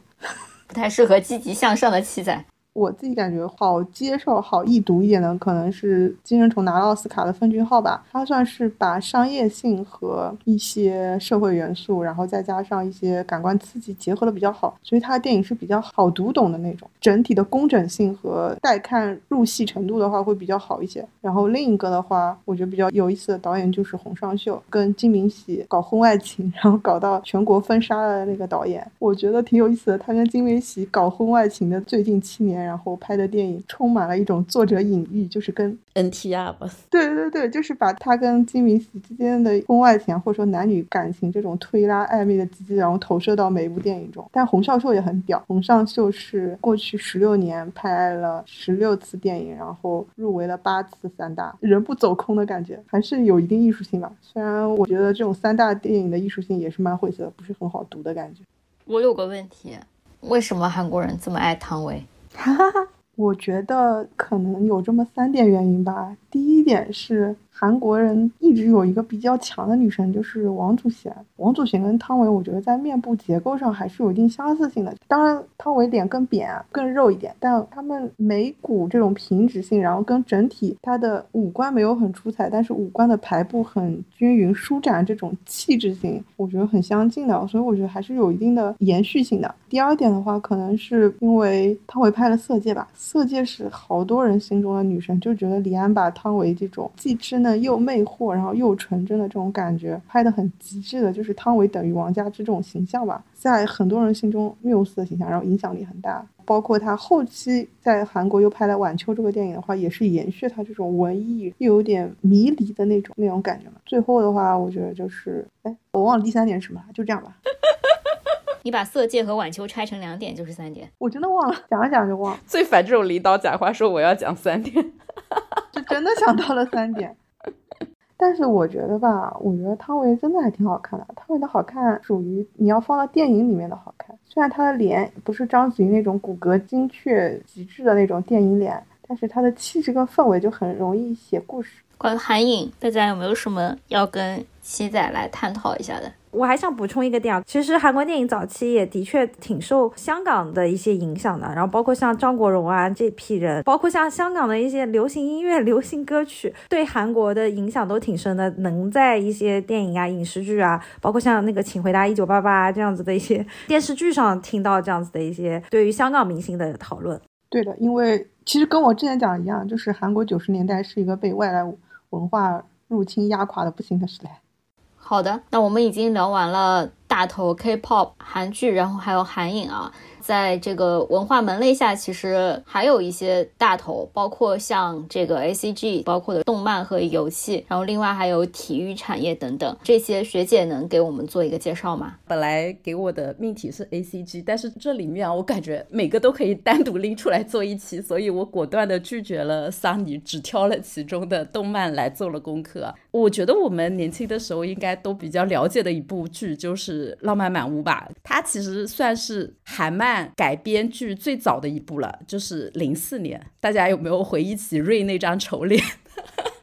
不太适合积极向上的七仔。我自己感觉好接受、好易读一点的，可能是《寄生虫》拿了奥斯卡的《奉俊昊》吧。它算是把商业性和一些社会元素，然后再加上一些感官刺激结合的比较好，所以它的电影是比较好读懂的那种。整体的工整性和带看入戏程度的话会比较好一些。然后另一个的话，我觉得比较有意思的导演就是洪尚秀，跟金敏喜搞婚外情，然后搞到全国封杀的那个导演，我觉得挺有意思的。他跟金敏喜搞婚外情的最近七年。然后拍的电影充满了一种作者隐喻，就是跟 NTR 吧，对对对，就是把他跟金敏喜之间的婚外情或者说男女感情这种推拉暧昧的机制，然后投射到每一部电影中。但洪少秀也很屌，洪尚秀是过去十六年拍了十六次电影，然后入围了八次三大，人不走空的感觉，还是有一定艺术性吧。虽然我觉得这种三大电影的艺术性也是蛮晦涩，不是很好读的感觉。我有个问题，为什么韩国人这么爱汤唯？哈哈哈，我觉得可能有这么三点原因吧。第一点是。韩国人一直有一个比较强的女神，就是王祖贤。王祖贤跟汤唯，我觉得在面部结构上还是有一定相似性的。当然，汤唯脸更扁、更肉一点，但她们眉骨这种平直性，然后跟整体她的五官没有很出彩，但是五官的排布很均匀、舒展，这种气质性，我觉得很相近的。所以我觉得还是有一定的延续性的。第二点的话，可能是因为汤唯拍了《色戒》吧，《色戒》是好多人心中的女神，就觉得李安把汤唯这种既稚嫩。又魅惑，然后又纯真的这种感觉拍的很极致的，就是汤唯等于王佳芝这种形象吧，在很多人心中缪斯的形象，然后影响力很大。包括他后期在韩国又拍了《晚秋》这个电影的话，也是延续他这种文艺又有点迷离的那种那种感觉嘛。最后的话，我觉得就是，哎，我忘了第三点是什么，就这样吧。你把《色戒》和《晚秋》拆成两点就是三点，我真的忘了，讲着讲就忘了。最烦这种领导假话说我要讲三点，就真的想到了三点。但是我觉得吧，我觉得汤唯真的还挺好看的。汤唯的好看属于你要放到电影里面的好看。虽然她的脸不是章子怡那种骨骼精确极致的那种电影脸，但是她的气质跟氛围就很容易写故事。关于韩影，大家有没有什么要跟七仔来探讨一下的？我还想补充一个点啊，其实韩国电影早期也的确挺受香港的一些影响的，然后包括像张国荣啊这批人，包括像香港的一些流行音乐、流行歌曲，对韩国的影响都挺深的。能在一些电影啊、影视剧啊，包括像那个《请回答一九八八》这样子的一些电视剧上听到这样子的一些对于香港明星的讨论。对的，因为其实跟我之前讲的一样，就是韩国九十年代是一个被外来文化入侵压垮的不行的时代。好的，那我们已经聊完了大头 K-pop 韩剧，然后还有韩影啊。在这个文化门类下，其实还有一些大头，包括像这个 A C G，包括的动漫和游戏，然后另外还有体育产业等等。这些学姐能给我们做一个介绍吗？本来给我的命题是 A C G，但是这里面啊，我感觉每个都可以单独拎出来做一期，所以我果断的拒绝了桑尼只挑了其中的动漫来做了功课。我觉得我们年轻的时候应该都比较了解的一部剧就是《浪漫满屋》吧，它其实算是韩漫。改编剧最早的一部了，就是零四年。大家有没有回忆起瑞那张丑脸？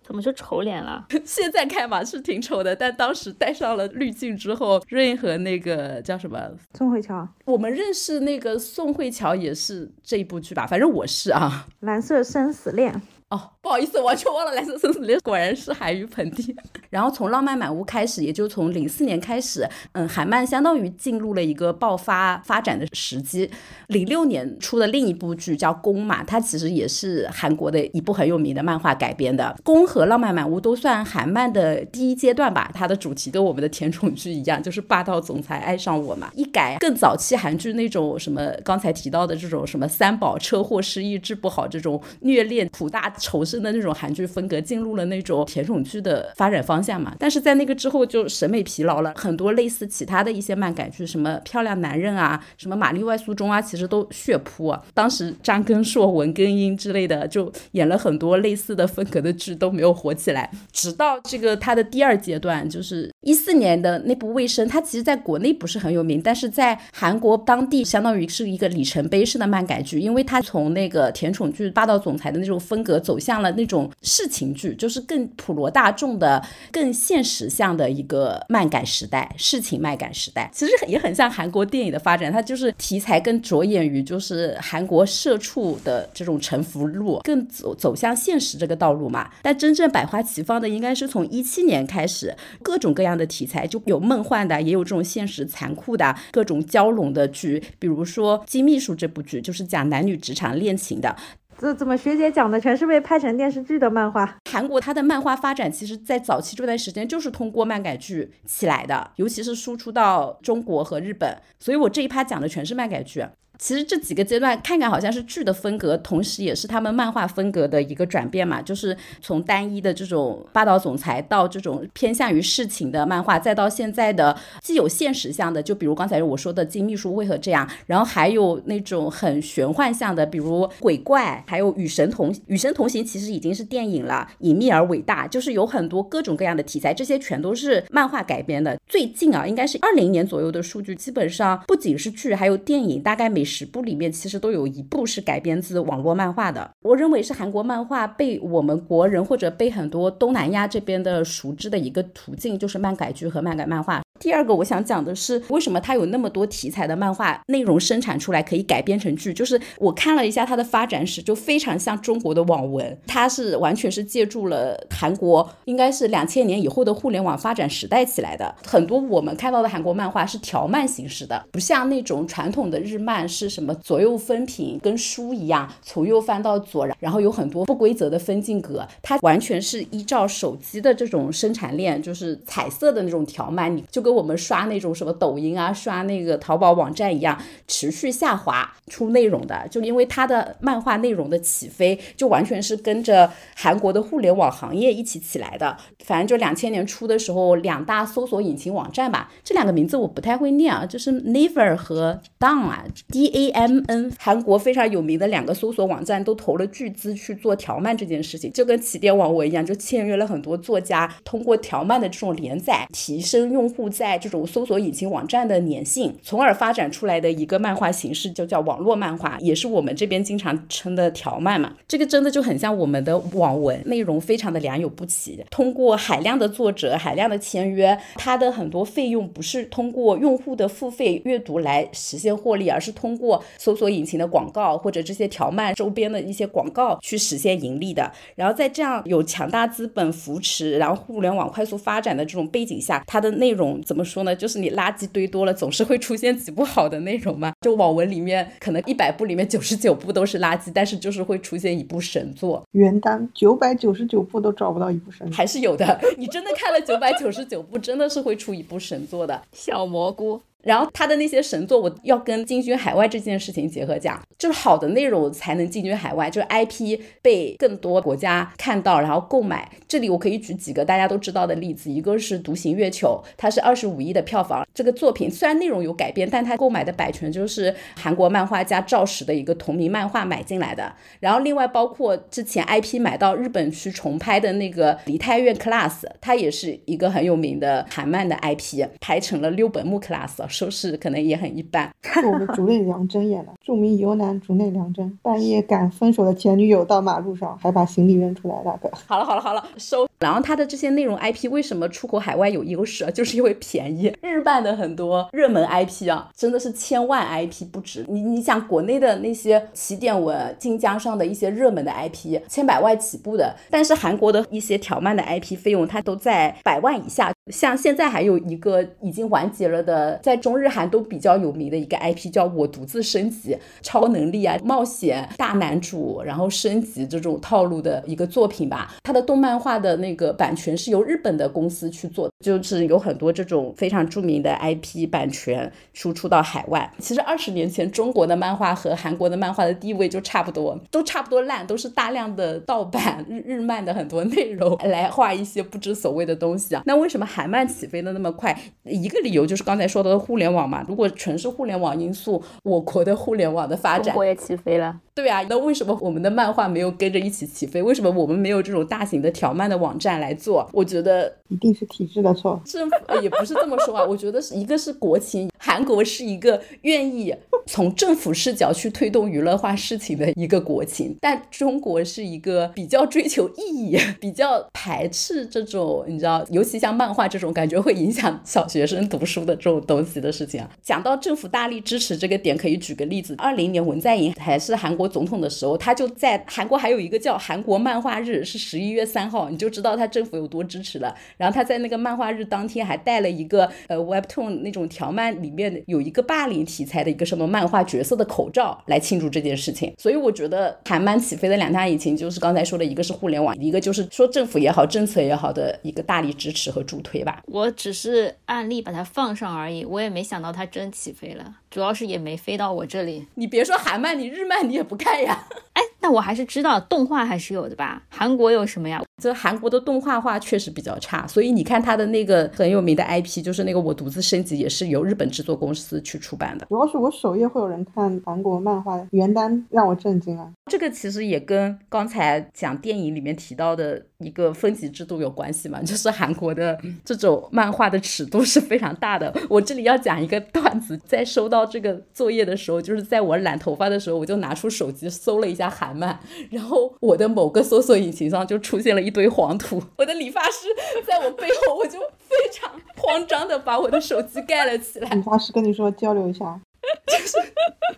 怎么就丑脸了？现在看嘛是挺丑的，但当时戴上了滤镜之后，瑞和那个叫什么宋慧乔，我们认识那个宋慧乔也是这一部剧吧？反正我是啊，《蓝色生死恋》。哦，不好意思，完全忘了《蓝色生死恋》，果然是韩语盆地。然后从《浪漫满屋》开始，也就从零四年开始，嗯，韩漫相当于进入了一个爆发发展的时机。零六年出的另一部剧叫《宫》嘛，它其实也是韩国的一部很有名的漫画改编的。《宫》和《浪漫满屋》都算韩漫的第一阶段吧，它的主题跟我们的甜宠剧一样，就是霸道总裁爱上我嘛。一改更早期韩剧那种什么刚才提到的这种什么三宝车祸失忆治不好这种虐恋苦大。仇深的那种韩剧风格进入了那种甜宠剧的发展方向嘛，但是在那个之后就审美疲劳了，很多类似其他的一些漫改剧，什么漂亮男人啊，什么玛丽外苏中啊，其实都血扑。当时张根硕、文根英之类的就演了很多类似的风格的剧都没有火起来，直到这个他的第二阶段，就是一四年的那部《卫生》，它其实在国内不是很有名，但是在韩国当地相当于是一个里程碑式的漫改剧，因为它从那个甜宠剧霸道总裁的那种风格走向了那种世情剧，就是更普罗大众的、更现实向的一个漫改时代，世情漫改时代。其实也很像韩国电影的发展，它就是题材更着眼于就是韩国社畜的这种沉浮路，更走走向现实这个道路嘛。但真正百花齐放的，应该是从一七年开始，各种各样。样的题材就有梦幻的，也有这种现实残酷的各种交融的剧，比如说《金秘书》这部剧就是讲男女职场恋情的。这怎么学姐讲的全是被拍成电视剧的漫画？韩国它的漫画发展其实，在早期这段时间就是通过漫改剧起来的，尤其是输出到中国和日本。所以我这一趴讲的全是漫改剧。其实这几个阶段看看好像是剧的风格，同时也是他们漫画风格的一个转变嘛。就是从单一的这种霸道总裁到这种偏向于事情的漫画，再到现在的既有现实向的，就比如刚才我说的金秘书为何这样，然后还有那种很玄幻向的，比如鬼怪，还有与神同与神同行，其实已经是电影了，隐秘而伟大，就是有很多各种各样的题材，这些全都是漫画改编的。最近啊，应该是二零年左右的数据，基本上不仅是剧，还有电影，大概每十部里面其实都有一部是改编自网络漫画的。我认为是韩国漫画被我们国人或者被很多东南亚这边的熟知的一个途径，就是漫改剧和漫改漫画。第二个我想讲的是，为什么它有那么多题材的漫画内容生产出来可以改编成剧？就是我看了一下它的发展史，就非常像中国的网文，它是完全是借助了韩国，应该是两千年以后的互联网发展时代起来的。很多我们看到的韩国漫画是条漫形式的，不像那种传统的日漫是什么左右分屏，跟书一样从右翻到左，然后有很多不规则的分镜格，它完全是依照手机的这种生产链，就是彩色的那种条漫，你就。跟我们刷那种什么抖音啊，刷那个淘宝网站一样，持续下滑出内容的，就因为它的漫画内容的起飞，就完全是跟着韩国的互联网行业一起起来的。反正就两千年初的时候，两大搜索引擎网站吧，这两个名字我不太会念啊，就是 Naver 和 Dam 啊，D A M N，韩国非常有名的两个搜索网站都投了巨资去做条漫这件事情，就跟起点网文一样，就签约了很多作家，通过条漫的这种连载，提升用户。在这种搜索引擎网站的粘性，从而发展出来的一个漫画形式，就叫网络漫画，也是我们这边经常称的条漫嘛。这个真的就很像我们的网文，内容非常的良莠不齐。通过海量的作者、海量的签约，它的很多费用不是通过用户的付费阅读来实现获利，而是通过搜索引擎的广告或者这些条漫周边的一些广告去实现盈利的。然后在这样有强大资本扶持，然后互联网快速发展的这种背景下，它的内容。怎么说呢？就是你垃圾堆多了，总是会出现几部好的内容嘛。就网文里面，可能一百部里面九十九部都是垃圾，但是就是会出现一部神作。原单九百九十九部都找不到一部神，还是有的。你真的看了九百九十九部，真的是会出一部神作的。小蘑菇。然后他的那些神作，我要跟进军海外这件事情结合讲，就是好的内容才能进军海外，就是 IP 被更多国家看到，然后购买。这里我可以举几个大家都知道的例子，一个是《独行月球》，它是二十五亿的票房。这个作品虽然内容有改变，但它购买的版权就是韩国漫画家赵石的一个同名漫画买进来的。然后另外包括之前 IP 买到日本去重拍的那个《梨泰院 Class》，它也是一个很有名的韩漫的 IP，拍成了六本木 Class。收视可能也很一般。是 我们竹内良真演的，著名游男竹内良真，半夜赶分手的前女友到马路上，还把行李扔出来，大哥。好了好了好了，收。然后他的这些内容 IP 为什么出口海外有优势啊？就是因为便宜。日漫的很多热门 IP 啊，真的是千万 IP 不止。你你想国内的那些起点文、晋江上的一些热门的 IP，千百万起步的，但是韩国的一些条漫的 IP 费用它都在百万以下。像现在还有一个已经完结了的，在中日韩都比较有名的一个 IP，叫我独自升级，超能力啊、冒险大男主，然后升级这种套路的一个作品吧。它的动漫化的那个版权是由日本的公司去做，就是有很多这种非常著名的 IP 版权输出到海外。其实二十年前中国的漫画和韩国的漫画的地位就差不多，都差不多烂，都是大量的盗版日日漫的很多内容来画一些不知所谓的东西啊。那为什么？海曼起飞的那么快，一个理由就是刚才说的互联网嘛。如果纯是互联网因素，我国的互联网的发展，中国也起飞了。对啊，那为什么我们的漫画没有跟着一起起飞？为什么我们没有这种大型的条漫的网站来做？我觉得一定是体制的错。政府也不是这么说啊，我觉得是一个是国情，韩国是一个愿意从政府视角去推动娱乐化事情的一个国情，但中国是一个比较追求意义、比较排斥这种你知道，尤其像漫画这种感觉会影响小学生读书的这种东西的事情啊。讲到政府大力支持这个点，可以举个例子：二零年文在寅还是韩国总统的时候，他就在韩国还有一个叫韩国漫画日，是十一月三号，你就知道他政府有多支持了。然后他在那个漫画日当天还带了一个呃 Webtoon 那种条漫里面有一个霸凌题材的一个什么漫画角色的口罩来庆祝这件事情。所以我觉得韩漫起飞的两大引擎就是刚才说的一个是互联网，一个就是说政府也好，政策也好的一个大力支持和助推吧。我只是案例把它放上而已，我也没想到它真起飞了，主要是也没飞到我这里。你别说韩漫，你日漫你也不看呀？哎，那我还是知道动画还是有的吧？韩国有什么呀？这韩国的动画化确实比较差，所以你看他的那个很有名的 IP，就是那个我独自升级，也是由日本制作公司去出版的。主要是我首页会有人看韩国漫画的原单，让我震惊啊。这个其实也跟刚才讲电影里面提到的一个分级制度有关系嘛，就是韩国的这种漫画的尺度是非常大的。我这里要讲一个段子，在收到这个作业的时候，就是在我染头发的时候，我就拿出手机搜了一下韩漫，然后我的某个搜索引擎上就出现了一堆黄图，我的理发师在我背后，我就非常慌张的把我的手机盖了起来。理发师跟你说交流一下。就 是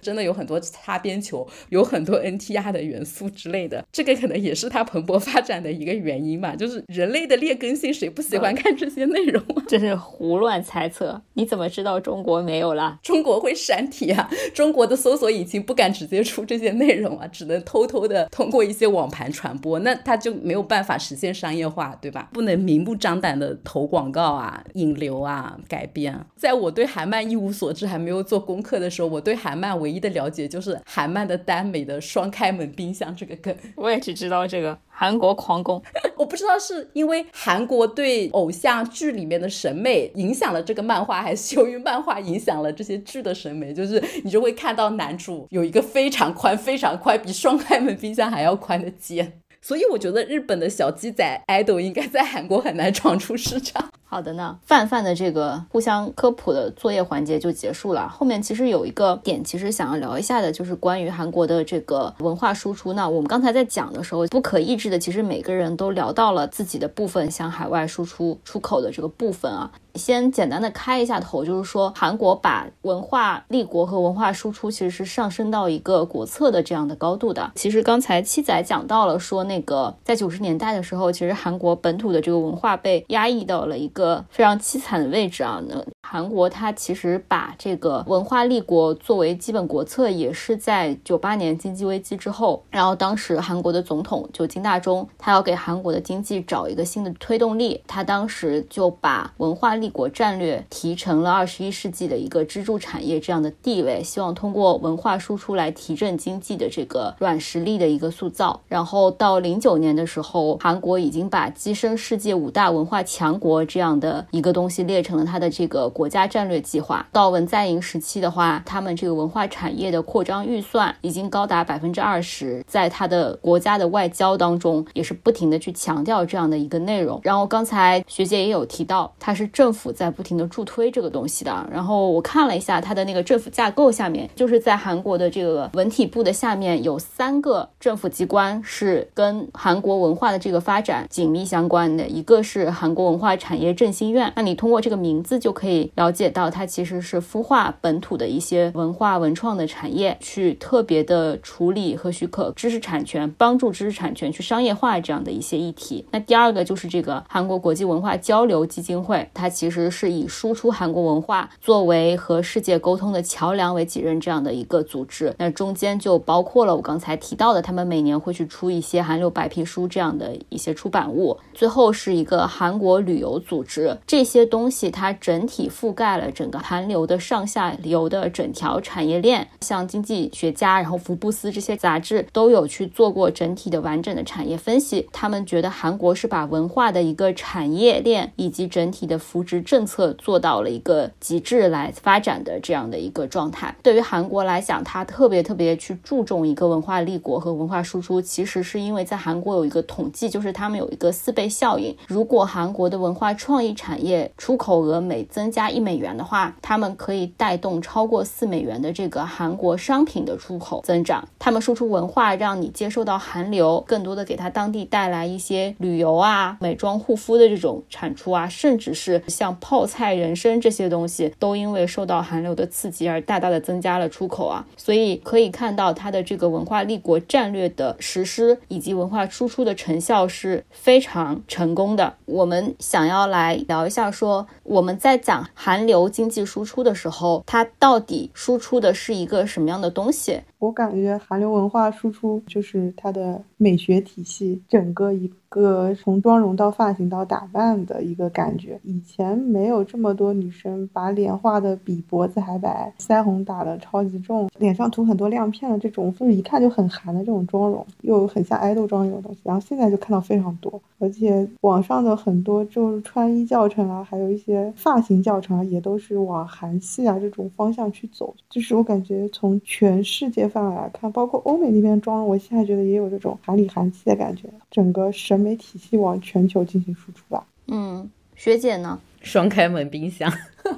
真的有很多擦边球，有很多 NTR 的元素之类的，这个可能也是它蓬勃发展的一个原因吧。就是人类的劣根性，谁不喜欢看这些内容啊？这是胡乱猜测。你怎么知道中国没有啦？中国会删帖啊，中国的搜索引擎不敢直接出这些内容啊，只能偷偷的通过一些网盘传播，那它就没有办法实现商业化，对吧？不能明目张胆的投广告啊、引流啊、改编。在我对韩漫一无所知，还没有做功课。的时候，我对韩漫唯一的了解就是韩漫的耽美的双开门冰箱这个梗，我也只知道这个韩国狂攻。我不知道是因为韩国对偶像剧里面的审美影响了这个漫画，还是由于漫画影响了这些剧的审美。就是你就会看到男主有一个非常宽、非常宽，比双开门冰箱还要宽的肩。所以我觉得日本的小鸡仔 idol 应该在韩国很难闯出市场。好的呢，泛泛的这个互相科普的作业环节就结束了。后面其实有一个点，其实想要聊一下的，就是关于韩国的这个文化输出。那我们刚才在讲的时候，不可抑制的，其实每个人都聊到了自己的部分，向海外输出出口的这个部分啊。先简单的开一下头，就是说韩国把文化立国和文化输出其实是上升到一个国策的这样的高度的。其实刚才七仔讲到了，说那个在九十年代的时候，其实韩国本土的这个文化被压抑到了一个。个非常凄惨的位置啊！那韩国它其实把这个文化立国作为基本国策，也是在九八年经济危机之后，然后当时韩国的总统就金大中，他要给韩国的经济找一个新的推动力，他当时就把文化立国战略提成了二十一世纪的一个支柱产业这样的地位，希望通过文化输出来提振经济的这个软实力的一个塑造。然后到零九年的时候，韩国已经把跻身世界五大文化强国这样。的一个东西列成了他的这个国家战略计划。到文在寅时期的话，他们这个文化产业的扩张预算已经高达百分之二十，在他的国家的外交当中也是不停的去强调这样的一个内容。然后刚才学姐也有提到，他是政府在不停的助推这个东西的。然后我看了一下他的那个政府架构下面，就是在韩国的这个文体部的下面有三个政府机关是跟韩国文化的这个发展紧密相关的，一个是韩国文化产业。振兴院，那你通过这个名字就可以了解到，它其实是孵化本土的一些文化文创的产业，去特别的处理和许可知识产权，帮助知识产权去商业化这样的一些议题。那第二个就是这个韩国国际文化交流基金会，它其实是以输出韩国文化作为和世界沟通的桥梁为己任这样的一个组织。那中间就包括了我刚才提到的，他们每年会去出一些韩流白皮书这样的一些出版物。最后是一个韩国旅游组。织这些东西，它整体覆盖了整个韩流的上下游的整条产业链。像经济学家，然后福布斯这些杂志都有去做过整体的完整的产业分析。他们觉得韩国是把文化的一个产业链以及整体的扶植政策做到了一个极致来发展的这样的一个状态。对于韩国来讲，它特别特别去注重一个文化立国和文化输出，其实是因为在韩国有一个统计，就是他们有一个四倍效应。如果韩国的文化创贸易产业出口额每增加一美元的话，他们可以带动超过四美元的这个韩国商品的出口增长。他们输出文化，让你接受到韩流，更多的给他当地带来一些旅游啊、美妆护肤的这种产出啊，甚至是像泡菜、人参这些东西，都因为受到韩流的刺激而大大的增加了出口啊。所以可以看到，它的这个文化立国战略的实施以及文化输出的成效是非常成功的。我们想要来来聊一下，说我们在讲韩流经济输出的时候，它到底输出的是一个什么样的东西？我感觉韩流文化输出就是它的美学体系，整个一个从妆容到发型到打扮的一个感觉。以前没有这么多女生把脸画的比脖子还白，腮红打的超级重，脸上涂很多亮片的这种，就是一看就很韩的这种妆容，又很像爱豆妆这种东西。然后现在就看到非常多，而且网上的很多就是穿衣教程啊，还有一些发型教程啊，也都是往韩系啊这种方向去走。就是我感觉从全世界。范围来看，包括欧美那边妆容，我现在觉得也有这种韩里韩气的感觉。整个审美体系往全球进行输出吧。嗯，学姐呢？双开门冰箱。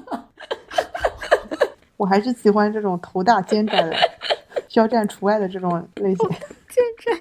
我还是喜欢这种头大肩窄的，肖战除外的这种类型。肩窄。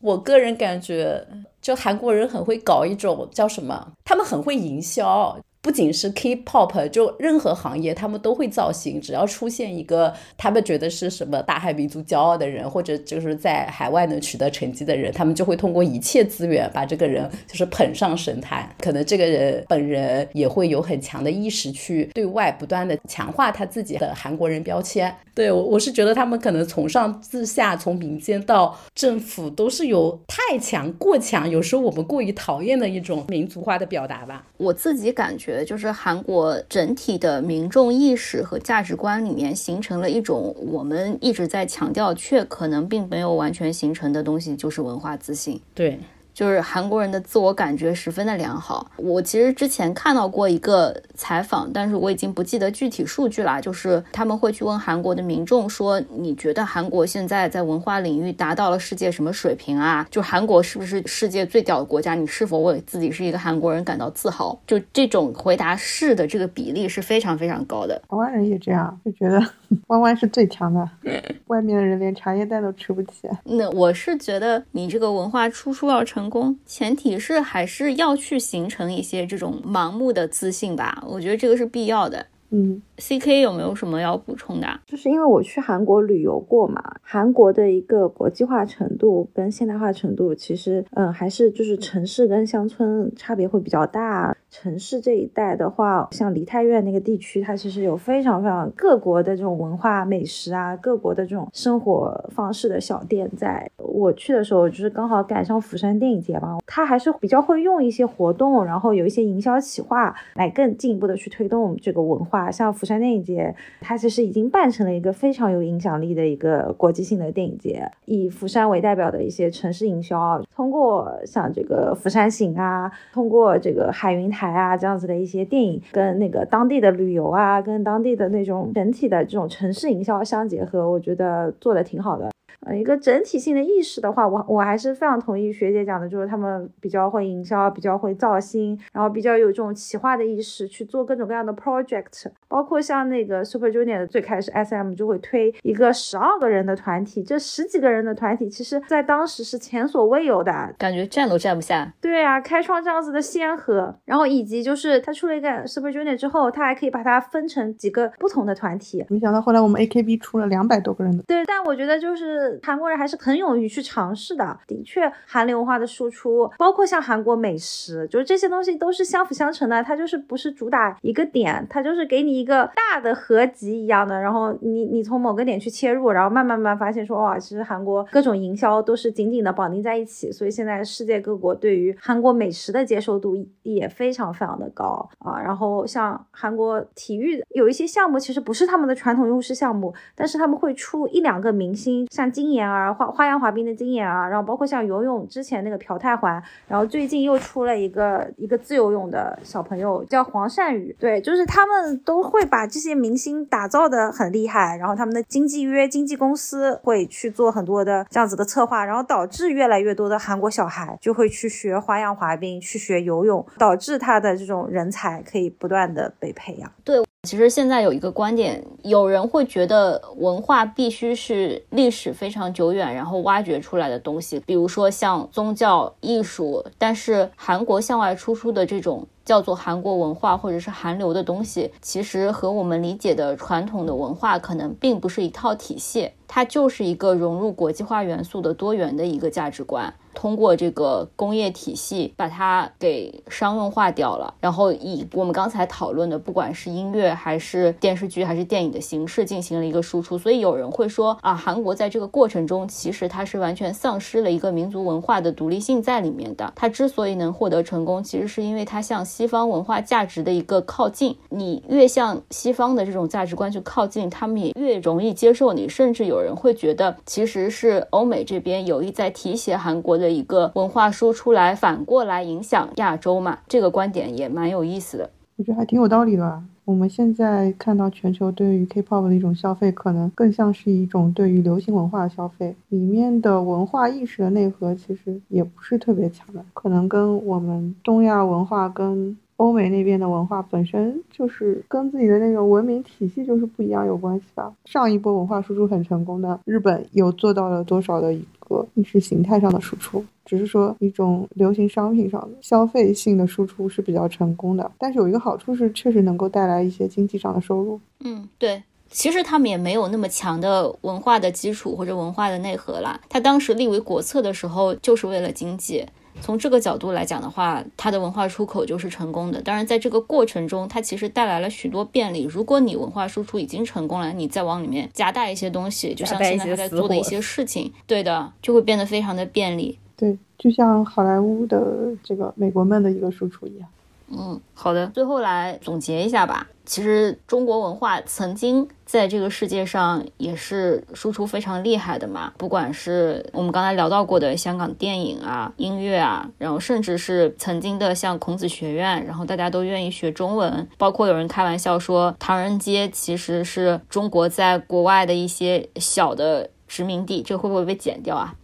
我个人感觉，就韩国人很会搞一种叫什么？他们很会营销。不仅是 K-pop，就任何行业他们都会造型。只要出现一个他们觉得是什么大韩民族骄傲的人，或者就是在海外能取得成绩的人，他们就会通过一切资源把这个人就是捧上神坛。可能这个人本人也会有很强的意识去对外不断的强化他自己的韩国人标签。对我，我是觉得他们可能从上至下，从民间到政府，都是有太强、过强，有时候我们过于讨厌的一种民族化的表达吧。我自己感觉。就是韩国整体的民众意识和价值观里面形成了一种我们一直在强调却可能并没有完全形成的东西，就是文化自信。对。就是韩国人的自我感觉十分的良好。我其实之前看到过一个采访，但是我已经不记得具体数据了。就是他们会去问韩国的民众说：“你觉得韩国现在在文化领域达到了世界什么水平啊？就韩国是不是世界最屌的国家？你是否为自己是一个韩国人感到自豪？”就这种回答是的这个比例是非常非常高的。台湾人也这样，就觉得 弯弯是最强的，外面的人连茶叶蛋都吃不起。那我是觉得你这个文化输出要成。成功，前提是还是要去形成一些这种盲目的自信吧，我觉得这个是必要的。嗯，C K 有没有什么要补充的？就是因为我去韩国旅游过嘛，韩国的一个国际化程度跟现代化程度，其实嗯还是就是城市跟乡村差别会比较大。城市这一带的话，像梨泰院那个地区，它其实有非常非常各国的这种文化美食啊，各国的这种生活方式的小店。在我去的时候，就是刚好赶上釜山电影节嘛，它还是比较会用一些活动，然后有一些营销企划来更进一步的去推动这个文化。像釜山电影节，它其实已经办成了一个非常有影响力的一个国际性的电影节，以釜山为代表的一些城市营销，通过像这个釜山行啊，通过这个海云台。啊，这样子的一些电影跟那个当地的旅游啊，跟当地的那种整体的这种城市营销相结合，我觉得做的挺好的。呃，一个整体性的意识的话，我我还是非常同意学姐讲的，就是他们比较会营销，比较会造星，然后比较有这种企划的意识，去做各种各样的 project，包括像那个 Super Junior 的最开始 SM 就会推一个十二个人的团体，这十几个人的团体，其实在当时是前所未有的，感觉站都站不下。对啊，开创这样子的先河，然后以及就是他出了一个 Super Junior 之后，他还可以把它分成几个不同的团体。没想到后来我们 AKB 出了两百多个人的。对，但我觉得就是。韩国人还是很勇于去尝试的。的确，韩流文化的输出，包括像韩国美食，就是这些东西都是相辅相成的。它就是不是主打一个点，它就是给你一个大的合集一样的。然后你你从某个点去切入，然后慢慢慢发现说，哇，其实韩国各种营销都是紧紧的绑定在一起。所以现在世界各国对于韩国美食的接受度也非常非常的高啊。然后像韩国体育有一些项目，其实不是他们的传统优势项目，但是他们会出一两个明星，像金妍儿花花样滑冰的金妍儿，然后包括像游泳之前那个朴泰桓，然后最近又出了一个一个自由泳的小朋友叫黄善宇，对，就是他们都会把这些明星打造的很厉害，然后他们的经纪约、经纪公司会去做很多的这样子的策划，然后导致越来越多的韩国小孩就会去学花样滑冰，去学游泳，导致他的这种人才可以不断的被培养。对。其实现在有一个观点，有人会觉得文化必须是历史非常久远，然后挖掘出来的东西，比如说像宗教、艺术。但是韩国向外输出的这种叫做韩国文化或者是韩流的东西，其实和我们理解的传统的文化可能并不是一套体系，它就是一个融入国际化元素的多元的一个价值观。通过这个工业体系把它给商用化掉了，然后以我们刚才讨论的，不管是音乐还是电视剧还是电影的形式进行了一个输出。所以有人会说啊，韩国在这个过程中其实它是完全丧失了一个民族文化的独立性在里面的。它之所以能获得成功，其实是因为它向西方文化价值的一个靠近。你越向西方的这种价值观去靠近，他们也越容易接受你。甚至有人会觉得，其实是欧美这边有意在提携韩国的。的一个文化说出来，反过来影响亚洲嘛？这个观点也蛮有意思的。我觉得还挺有道理的。我们现在看到全球对于 K-pop 的一种消费，可能更像是一种对于流行文化的消费，里面的文化意识的内核其实也不是特别强的，可能跟我们东亚文化跟欧美那边的文化本身就是跟自己的那个文明体系就是不一样有关系吧。上一波文化输出很成功的日本，有做到了多少的一？个意识形态上的输出，只是说一种流行商品上的消费性的输出是比较成功的，但是有一个好处是，确实能够带来一些经济上的收入。嗯，对，其实他们也没有那么强的文化的基础或者文化的内核啦。他当时立为国策的时候，就是为了经济。从这个角度来讲的话，它的文化出口就是成功的。当然，在这个过程中，它其实带来了许多便利。如果你文化输出已经成功了，你再往里面夹带一些东西，就像现在他在做的一些事情，对的，就会变得非常的便利。对，就像好莱坞的这个美国梦的一个输出一样。嗯，好的，最后来总结一下吧。其实中国文化曾经在这个世界上也是输出非常厉害的嘛，不管是我们刚才聊到过的香港电影啊、音乐啊，然后甚至是曾经的像孔子学院，然后大家都愿意学中文，包括有人开玩笑说唐人街其实是中国在国外的一些小的殖民地，这会不会被剪掉啊？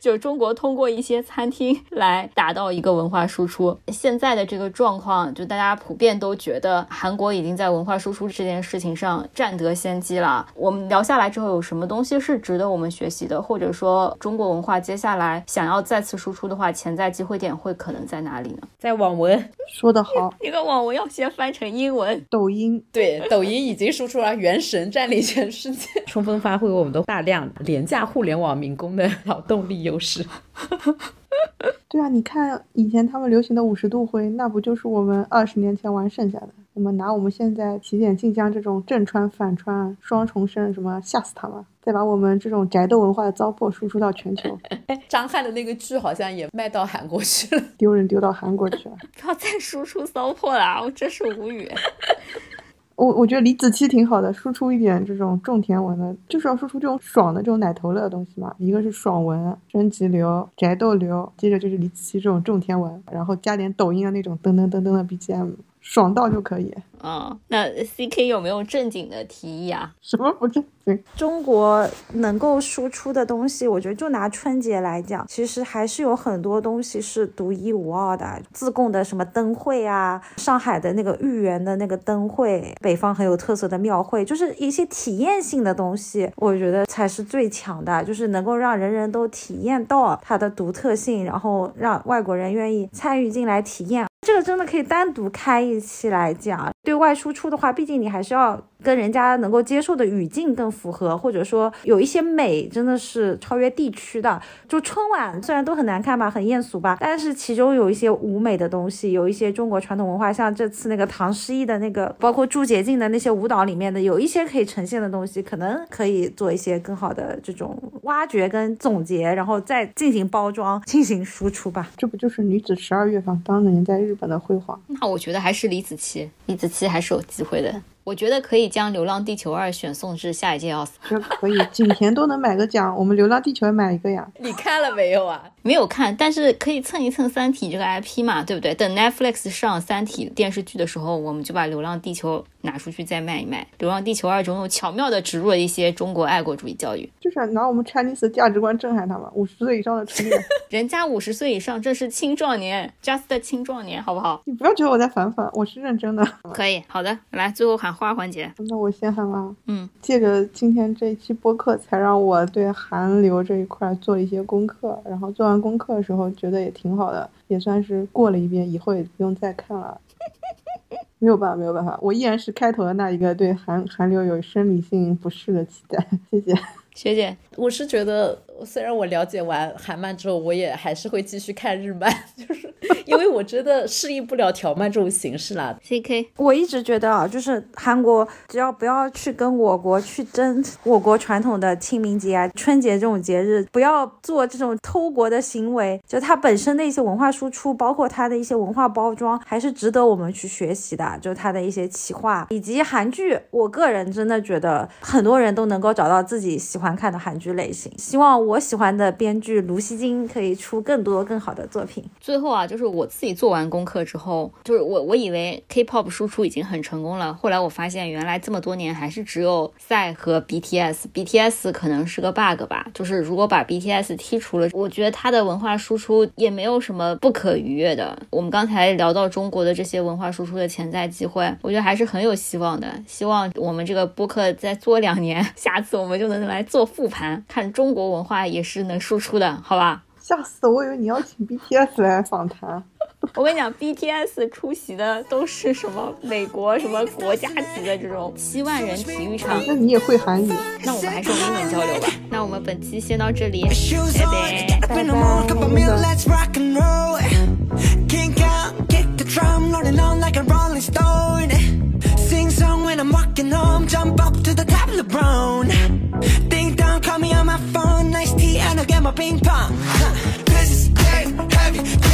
就是中国通过一些餐厅来达到一个文化输出。现在的这个状况，就大家普遍都觉得韩国已经在文化输出这件事情上占得先机了。我们聊下来之后，有什么东西是值得我们学习的？或者说，中国文化接下来想要再次输出的话，潜在机会点会可能在哪里呢？在网文，说得好，一个网文要先翻成英文。抖音，对，抖音已经输出了《原神》占领全世界，充分发挥我们的大量廉价互联网民工的。劳动力优势，对啊，你看以前他们流行的五十度灰，那不就是我们二十年前玩剩下的？我们拿我们现在起点晋江这种正穿反穿双重生，什么吓死他们？再把我们这种宅斗文化的糟粕输出到全球。哎，张翰的那个剧好像也卖到韩国去了，丢人丢到韩国去了。不要再输出糟粕了，我真是无语。我我觉得李子柒挺好的，输出一点这种种田文的，就是要输出这种爽的这种奶头乐的东西嘛。一个是爽文、升级流、宅斗流，接着就是李子柒这种种田文，然后加点抖音的那种噔噔噔噔的 BGM。爽到就可以啊！那 C K 有没有正经的提议啊？什么不正经？中国能够输出的东西，我觉得就拿春节来讲，其实还是有很多东西是独一无二的。自贡的什么灯会啊，上海的那个豫园的那个灯会，北方很有特色的庙会，就是一些体验性的东西，我觉得才是最强的，就是能够让人人都体验到它的独特性，然后让外国人愿意参与进来体验。这个真的可以单独开一期来讲。对外输出的话，毕竟你还是要跟人家能够接受的语境更符合，或者说有一些美真的是超越地区的。就春晚虽然都很难看吧，很艳俗吧，但是其中有一些舞美的东西，有一些中国传统文化，像这次那个唐诗逸的那个，包括朱洁静的那些舞蹈里面的，有一些可以呈现的东西，可能可以做一些更好的这种挖掘跟总结，然后再进行包装，进行输出吧。这不就是女子十二乐坊当年在日本的辉煌？那我觉得还是李子柒，李子柒还是有机会的。我觉得可以将《流浪地球二》选送至下一届奥斯卡。这可以，景甜都能买个奖，我们《流浪地球》也买一个呀。你看了没有啊？没有看，但是可以蹭一蹭《三体》这个 IP 嘛，对不对？等 Netflix 上《三体》电视剧的时候，我们就把《流浪地球》拿出去再卖一卖。《流浪地球二》中又巧妙的植入了一些中国爱国主义教育，就是拿我们 Chinese 价值观震撼他们。五十岁以上的成年人，人家五十岁以上，这是青壮年，just 青壮年，好不好？你不要觉得我在反反，我是认真的。可以，好的，来，最后喊话环节。那我先喊吧。嗯，借着今天这一期播客，才让我对韩流这一块做了一些功课。然后做完功课的时候，觉得也挺好的，也算是过了一遍，以后也不用再看了。没有办法，没有办法，我依然是开头的那一个对韩韩流有生理性不适的期待。谢谢学姐，我是觉得，虽然我了解完韩漫之后，我也还是会继续看日漫，就是因为我真的适应不了条漫这种形式啦。CK，我一直觉得啊，就是韩国只要不要去跟我国去争我国传统的清明节啊、春节这种节日，不要做这种偷国的行为，就它本身的一些文化输出，包括它的一些文化包装，还是值得我们去学习的。就它的一些企划以及韩剧，我个人真的觉得很多人都能够找到自己喜欢看的韩剧类型。希望我我喜欢的编剧卢锡金可以出更多更好的作品。最后啊，就是我自己做完功课之后，就是我我以为 K-pop 输出已经很成功了，后来我发现原来这么多年还是只有赛和 BTS，BTS 可能是个 bug 吧，就是如果把 BTS 剔除了，我觉得它的文化输出也没有什么不可逾越的。我们刚才聊到中国的这些文化输出的潜在机会，我觉得还是很有希望的。希望我们这个播客再做两年，下次我们就能来做复盘，看中国文化也是能输出的，好吧？吓死我！以为你要请 BTS 来访谈。我跟你讲，BTS 出席的都是什么美国什么国家级的这种七万人体育场，那你也会韩语？那我们还是用英文交流吧。那我们本期先到这里，Shoes 拜 on, 拜 me on my phone, nice tea, and I'll get my ping pong. Huh. This is dead heavy.